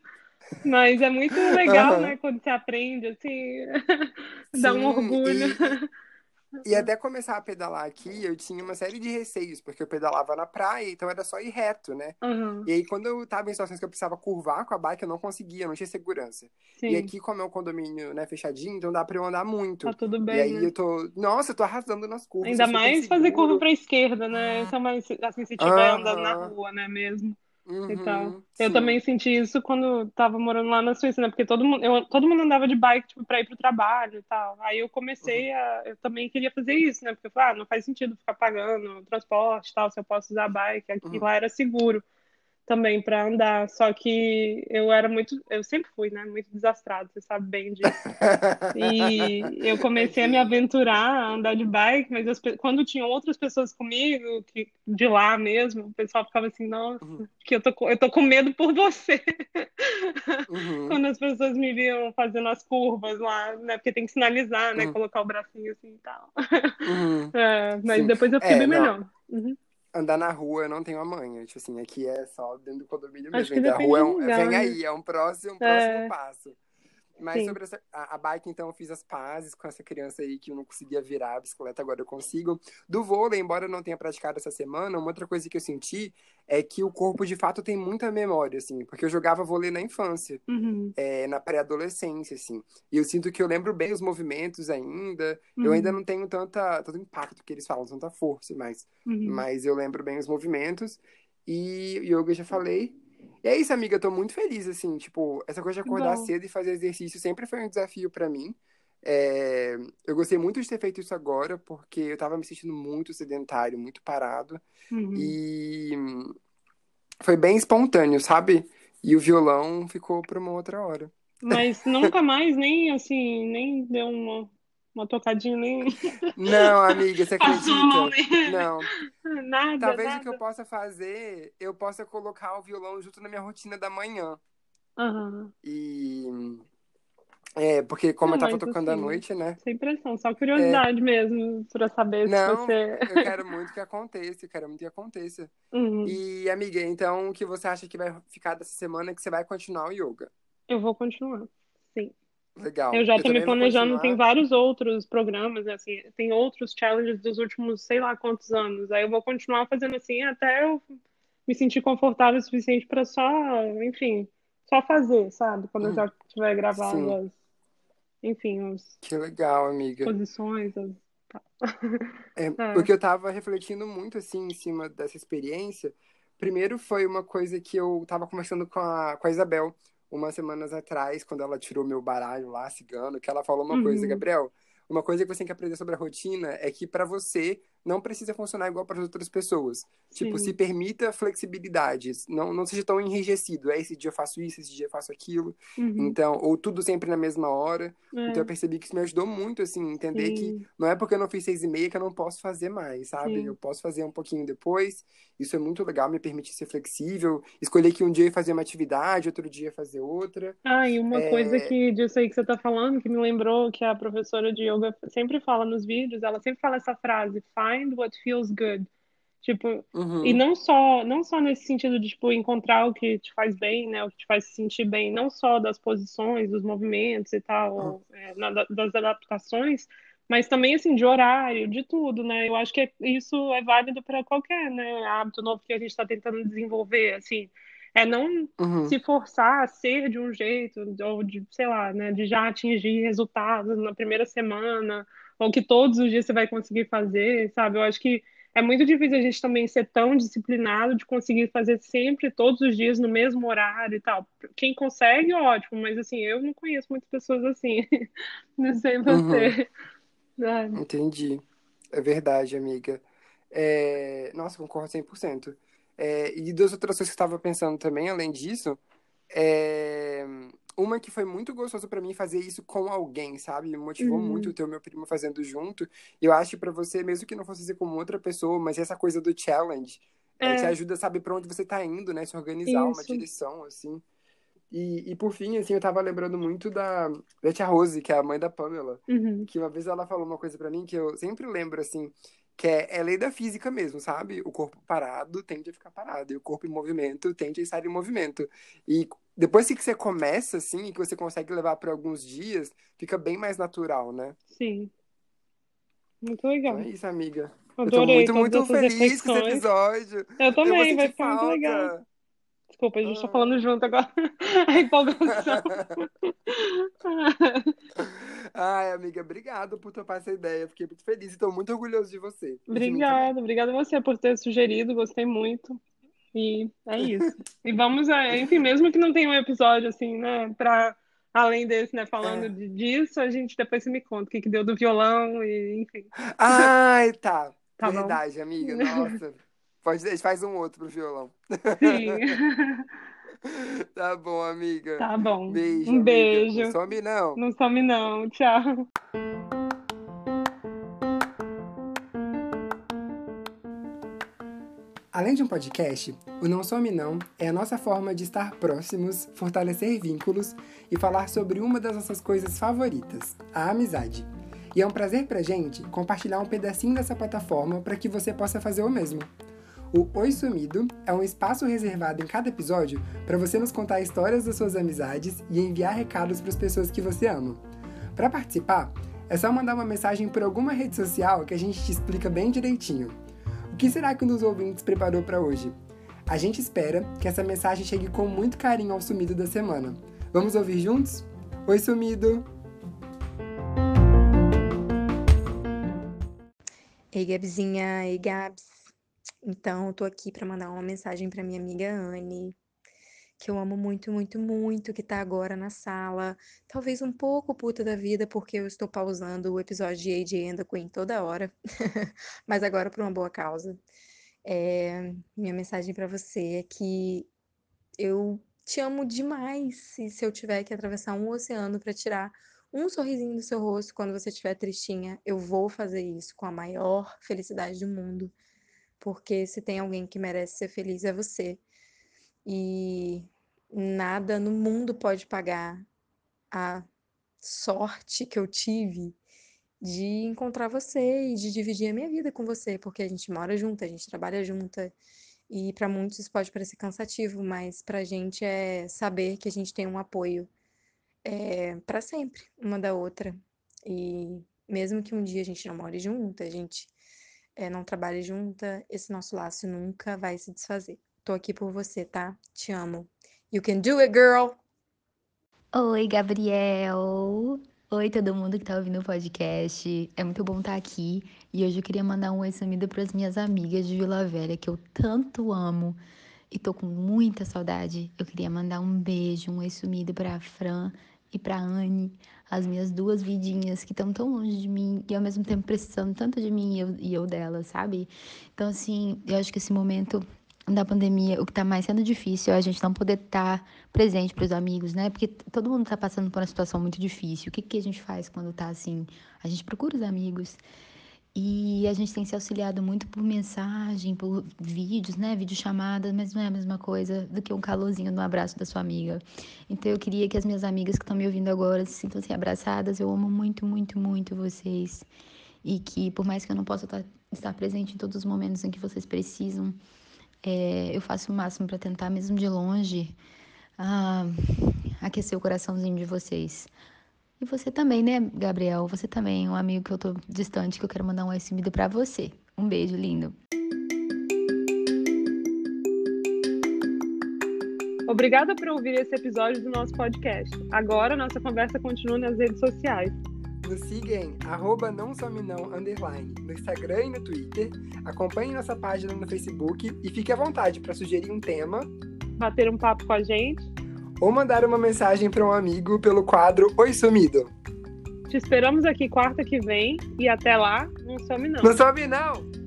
Mas é muito legal, Aham. né, quando você aprende, assim, [LAUGHS] dá um Sim, orgulho. E, E até começar a pedalar aqui, eu tinha uma série de receios, porque eu pedalava na praia, então era só ir reto, né? Uhum. E aí, quando eu tava em situações que eu precisava curvar com a bike, eu não conseguia, não tinha segurança. Sim. E aqui, como é um condomínio né, fechadinho, então dá pra eu andar muito. Tá tudo e bem, aí né? eu tô. Nossa, eu tô arrasando nas curvas. Ainda mais fazer curva pra esquerda, né? Mais, assim, se estiver Aham. andando na rua, né, mesmo. Uhum, e tal. Eu sim. também senti isso quando tava morando lá na Suíça, né? Porque todo mundo, eu, todo mundo andava de bike, tipo, pra ir pro trabalho e tal. Aí eu comecei a. Eu também queria fazer isso, né? Porque eu falei, ah, não faz sentido ficar pagando transporte e tal, se eu posso usar bike. Aqui Uhum. lá era seguro também pra andar. Só que eu era muito. Eu sempre fui, né? Muito desastrado, você sabe bem disso. E eu comecei a me aventurar a andar de bike, mas as quando tinham outras pessoas comigo, que, de lá mesmo, o pessoal ficava assim, nossa, Uhum. que eu tô, com- eu tô com medo por você. Uhum. Quando as pessoas me viam fazendo as curvas lá, né? Porque tem que sinalizar, né? Uhum. Colocar o bracinho assim e tal. Uhum. [LAUGHS] É, mas Sim. depois eu fiquei É, bem não. melhor. Andar na rua eu não tenho a manha. Tipo assim, aqui é só dentro do condomínio mesmo. que Então, rua é um, lugar, vem né? aí, é um próximo, um próximo É. passo. Mas Sim. sobre essa, a, a bike, então, eu fiz as pazes com essa criança aí que eu não conseguia virar a bicicleta, agora eu consigo. Do vôlei, embora eu não tenha praticado essa semana, uma outra coisa que eu senti é que o corpo, de fato, tem muita memória, assim, porque eu jogava vôlei na infância, Uhum. é, na pré-adolescência, assim. E eu sinto que eu lembro bem os movimentos ainda. Eu ainda Uhum. não tenho tanta, tanto impacto que eles falam, tanta força, mas, Uhum. mas eu lembro bem os movimentos. E yoga eu já falei. E é isso, amiga, eu tô muito feliz, assim, tipo, essa coisa de acordar bom. cedo e fazer exercício sempre foi um desafio pra mim. É, eu gostei muito de ter feito isso agora, porque eu tava me sentindo muito sedentário, muito parado. Uhum. E foi bem espontâneo, sabe? E o violão ficou pra uma outra hora. Mas nunca mais, nem assim, nem deu uma, uma tocadinha, nem Não, amiga, você [LAUGHS] acredita? Não. Nada, Talvez o que eu nada. possa fazer, eu possa colocar o violão junto na minha rotina da manhã. Aham. E. É, porque como Não, eu tava tocando à assim, noite, né? sem pressão, só curiosidade mesmo, pra saber se Não, você. eu quero muito que aconteça, eu quero muito que aconteça. [LAUGHS] Uhum. E, amiga, então o que você acha que vai ficar dessa semana é que você vai continuar o yoga? Eu vou continuar. Legal. Eu já Eu tô me planejando, tem vários outros programas, né, assim, tem outros challenges dos últimos sei lá quantos anos. Aí eu vou continuar fazendo assim até eu me sentir confortável o suficiente pra só, enfim, só fazer, sabe? Quando eu Uhum. já tiver gravado Sim, as, enfim, as que legal, amiga. posições, as... É, [LAUGHS] É. porque eu tava refletindo muito, assim, em cima dessa experiência. Primeiro foi uma coisa que eu tava conversando com a, com a Isabel umas semanas atrás, quando ela tirou meu baralho lá, cigano, que ela falou uma coisa, Uhum. Gabriel, uma coisa que você tem que aprender sobre a rotina é que pra você não precisa funcionar igual para as outras pessoas. Tipo, se Sim. permita flexibilidades, não, não seja tão enrijecido. É, esse dia eu faço isso, esse dia eu faço aquilo. Uhum. Então, ou tudo sempre na mesma hora. Então eu É, percebi que isso me ajudou muito, assim, entender que sim, não é porque eu não fiz seis e meia que eu não posso fazer mais, sabe? sim. Eu posso fazer um pouquinho depois. Isso é muito legal, me permite ser flexível. Escolher que um dia eu ia fazer uma atividade, outro dia fazer outra. Ah, e uma coisa É... que disso aí que você tá falando, que me lembrou que a professora de yoga sempre fala nos vídeos, ela sempre fala essa frase, find what feels good. Tipo, e Uhum, não só, não só nesse sentido de, tipo, encontrar o que te faz bem, né, o que te faz se sentir bem, não só das posições, dos movimentos e tal, uhum, é, na- das adaptações, mas também, assim, de horário, de tudo, né? Eu acho que é- isso é válido para qualquer, né, hábito novo que a gente está tentando desenvolver, assim. É não uhum, se forçar a ser de um jeito, ou de, sei lá, né, de já atingir resultados na primeira semana, ou que todos os dias você vai conseguir fazer, sabe? Eu acho que é muito difícil a gente também ser tão disciplinado de conseguir fazer sempre, todos os dias, no mesmo horário e tal. Quem consegue, ótimo, mas assim, eu não conheço muitas pessoas assim. [LAUGHS] Não sei uhum. você. É. Entendi. É verdade, amiga. É... Nossa, concordo 100%. É... E duas outras coisas que eu estava pensando também, além disso, é... Uma que foi muito gostoso pra mim fazer isso com alguém, sabe? Me motivou muito Uhum. ter o meu primo fazendo junto. E eu acho que pra você, mesmo que não fosse fazer com outra pessoa, mas essa coisa do challenge, é, te É, ajuda a saber pra onde você tá indo, né? Se organizar uma isso. direção, assim. E, e por fim, assim, eu tava lembrando muito da, da tia Rose, que é a mãe da Pamela Uhum. que uma vez ela falou uma coisa pra mim que eu sempre lembro, assim, que é, é lei da física mesmo, sabe? O corpo parado tende a ficar parado, e o corpo em movimento tende a estar em movimento. E depois que você começa, assim, e que você consegue levar por alguns dias, fica bem mais natural, né? Sim. Muito legal. Então é isso, amiga. Adorei eu tô muito, muito feliz reflexões. com esse episódio. Eu também, eu vai ficar muito legal. Desculpa, a gente ah. tá falando junto agora. [LAUGHS] A empolgação. [LAUGHS] Ai, amiga, obrigado por topar essa ideia. Fiquei muito feliz e tô muito orgulhoso de você. Obrigada, obrigada a você por ter sugerido, gostei muito. E é isso. e vamos, enfim, mesmo que não tenha um episódio assim, né, pra além desse, né, falando é. disso, a gente depois você me conta o que, que deu do violão e enfim. Ai, tá. tá Verdade, bom. amiga. [LAUGHS] Nossa. Pode, a gente faz um outro pro violão. Sim. [LAUGHS] tá bom, amiga. Tá bom. Beijo. Um amiga. beijo. Não some, não. Não some, não. Tchau. Além de um podcast, o Não Some Não é a nossa forma de estar próximos, fortalecer vínculos e falar sobre uma das nossas coisas favoritas, a amizade. E é um prazer pra gente compartilhar um pedacinho dessa plataforma para que você possa fazer o mesmo. O Oi Sumido é um espaço reservado em cada episódio para você nos contar histórias das suas amizades e enviar recados para as pessoas que você ama. Para participar, é só mandar uma mensagem por alguma rede social que a gente te explica bem direitinho que será que um dos ouvintes preparou para hoje? A gente espera que essa mensagem chegue com muito carinho ao sumido da semana. Vamos ouvir juntos? Oi, sumido! Ei, Gabzinha, ei, Gabs. Então, eu tô aqui para mandar uma mensagem para minha amiga Anne, que eu amo muito, muito, muito, que tá agora na sala. Talvez um pouco puta da vida, porque eu estou pausando o episódio de AJ and the Queen toda hora, [LAUGHS] mas agora por uma boa causa. É, minha mensagem para você é que eu te amo demais. E se eu tiver que atravessar um oceano para tirar um sorrisinho do seu rosto quando você estiver tristinha, eu vou fazer isso com a maior felicidade do mundo. Porque se tem alguém que merece ser feliz é você e nada no mundo pode pagar a sorte que eu tive de encontrar você e de dividir a minha vida com você, porque a gente mora junto, a gente trabalha junta. E para muitos isso pode parecer cansativo, mas para a gente é saber que a gente tem um apoio é, para sempre, uma da outra. E mesmo que um dia a gente não more junta, a gente é, não trabalhe junta, esse nosso laço nunca vai se desfazer. Tô aqui por você, tá? Te amo. You can do it, girl! Oi, Gabriel! Oi, todo mundo que tá ouvindo o podcast. É muito bom estar tá aqui. E hoje eu queria mandar um oi sumido para as minhas amigas de Vila Velha, que eu tanto amo e tô com muita saudade. Eu queria mandar um beijo, um oi sumido pra Fran e pra Anne, as minhas duas vidinhas que estão tão longe de mim e ao mesmo tempo precisando tanto de mim e eu, e eu delas, sabe? Então, assim, eu acho que esse momento da pandemia, o que está mais sendo difícil é a gente não poder estar tá presente para os amigos, né? Porque todo mundo está passando por uma situação muito difícil. O que, que a gente faz quando está assim? A gente procura os amigos. E a gente tem se auxiliado muito por mensagem, por vídeos, né? Videochamada, mas não é a mesma coisa do que um calorzinho no abraço da sua amiga. Então eu queria que as minhas amigas que estão me ouvindo agora se sintam assim abraçadas. Eu amo muito, muito, muito vocês. E que por mais que eu não possa tá, estar presente em todos os momentos em que vocês precisam, é, eu faço o máximo para tentar, mesmo de longe, ah, aquecer o coraçãozinho de vocês. E você também, né, Gabriel? Você também, um amigo que eu tô distante, que eu quero mandar um oi sumido para você. Um beijo lindo. Obrigada por ouvir esse episódio do nosso podcast. Agora nossa conversa continua nas redes sociais. Nos siga em arroba não some não, underline, no Instagram e no Twitter. Acompanhe nossa página no Facebook e fique à vontade para sugerir um tema, bater um papo com a gente ou mandar uma mensagem para um amigo pelo quadro Oi Sumido. Te esperamos aqui quarta que vem e até lá, não some não. Não some não!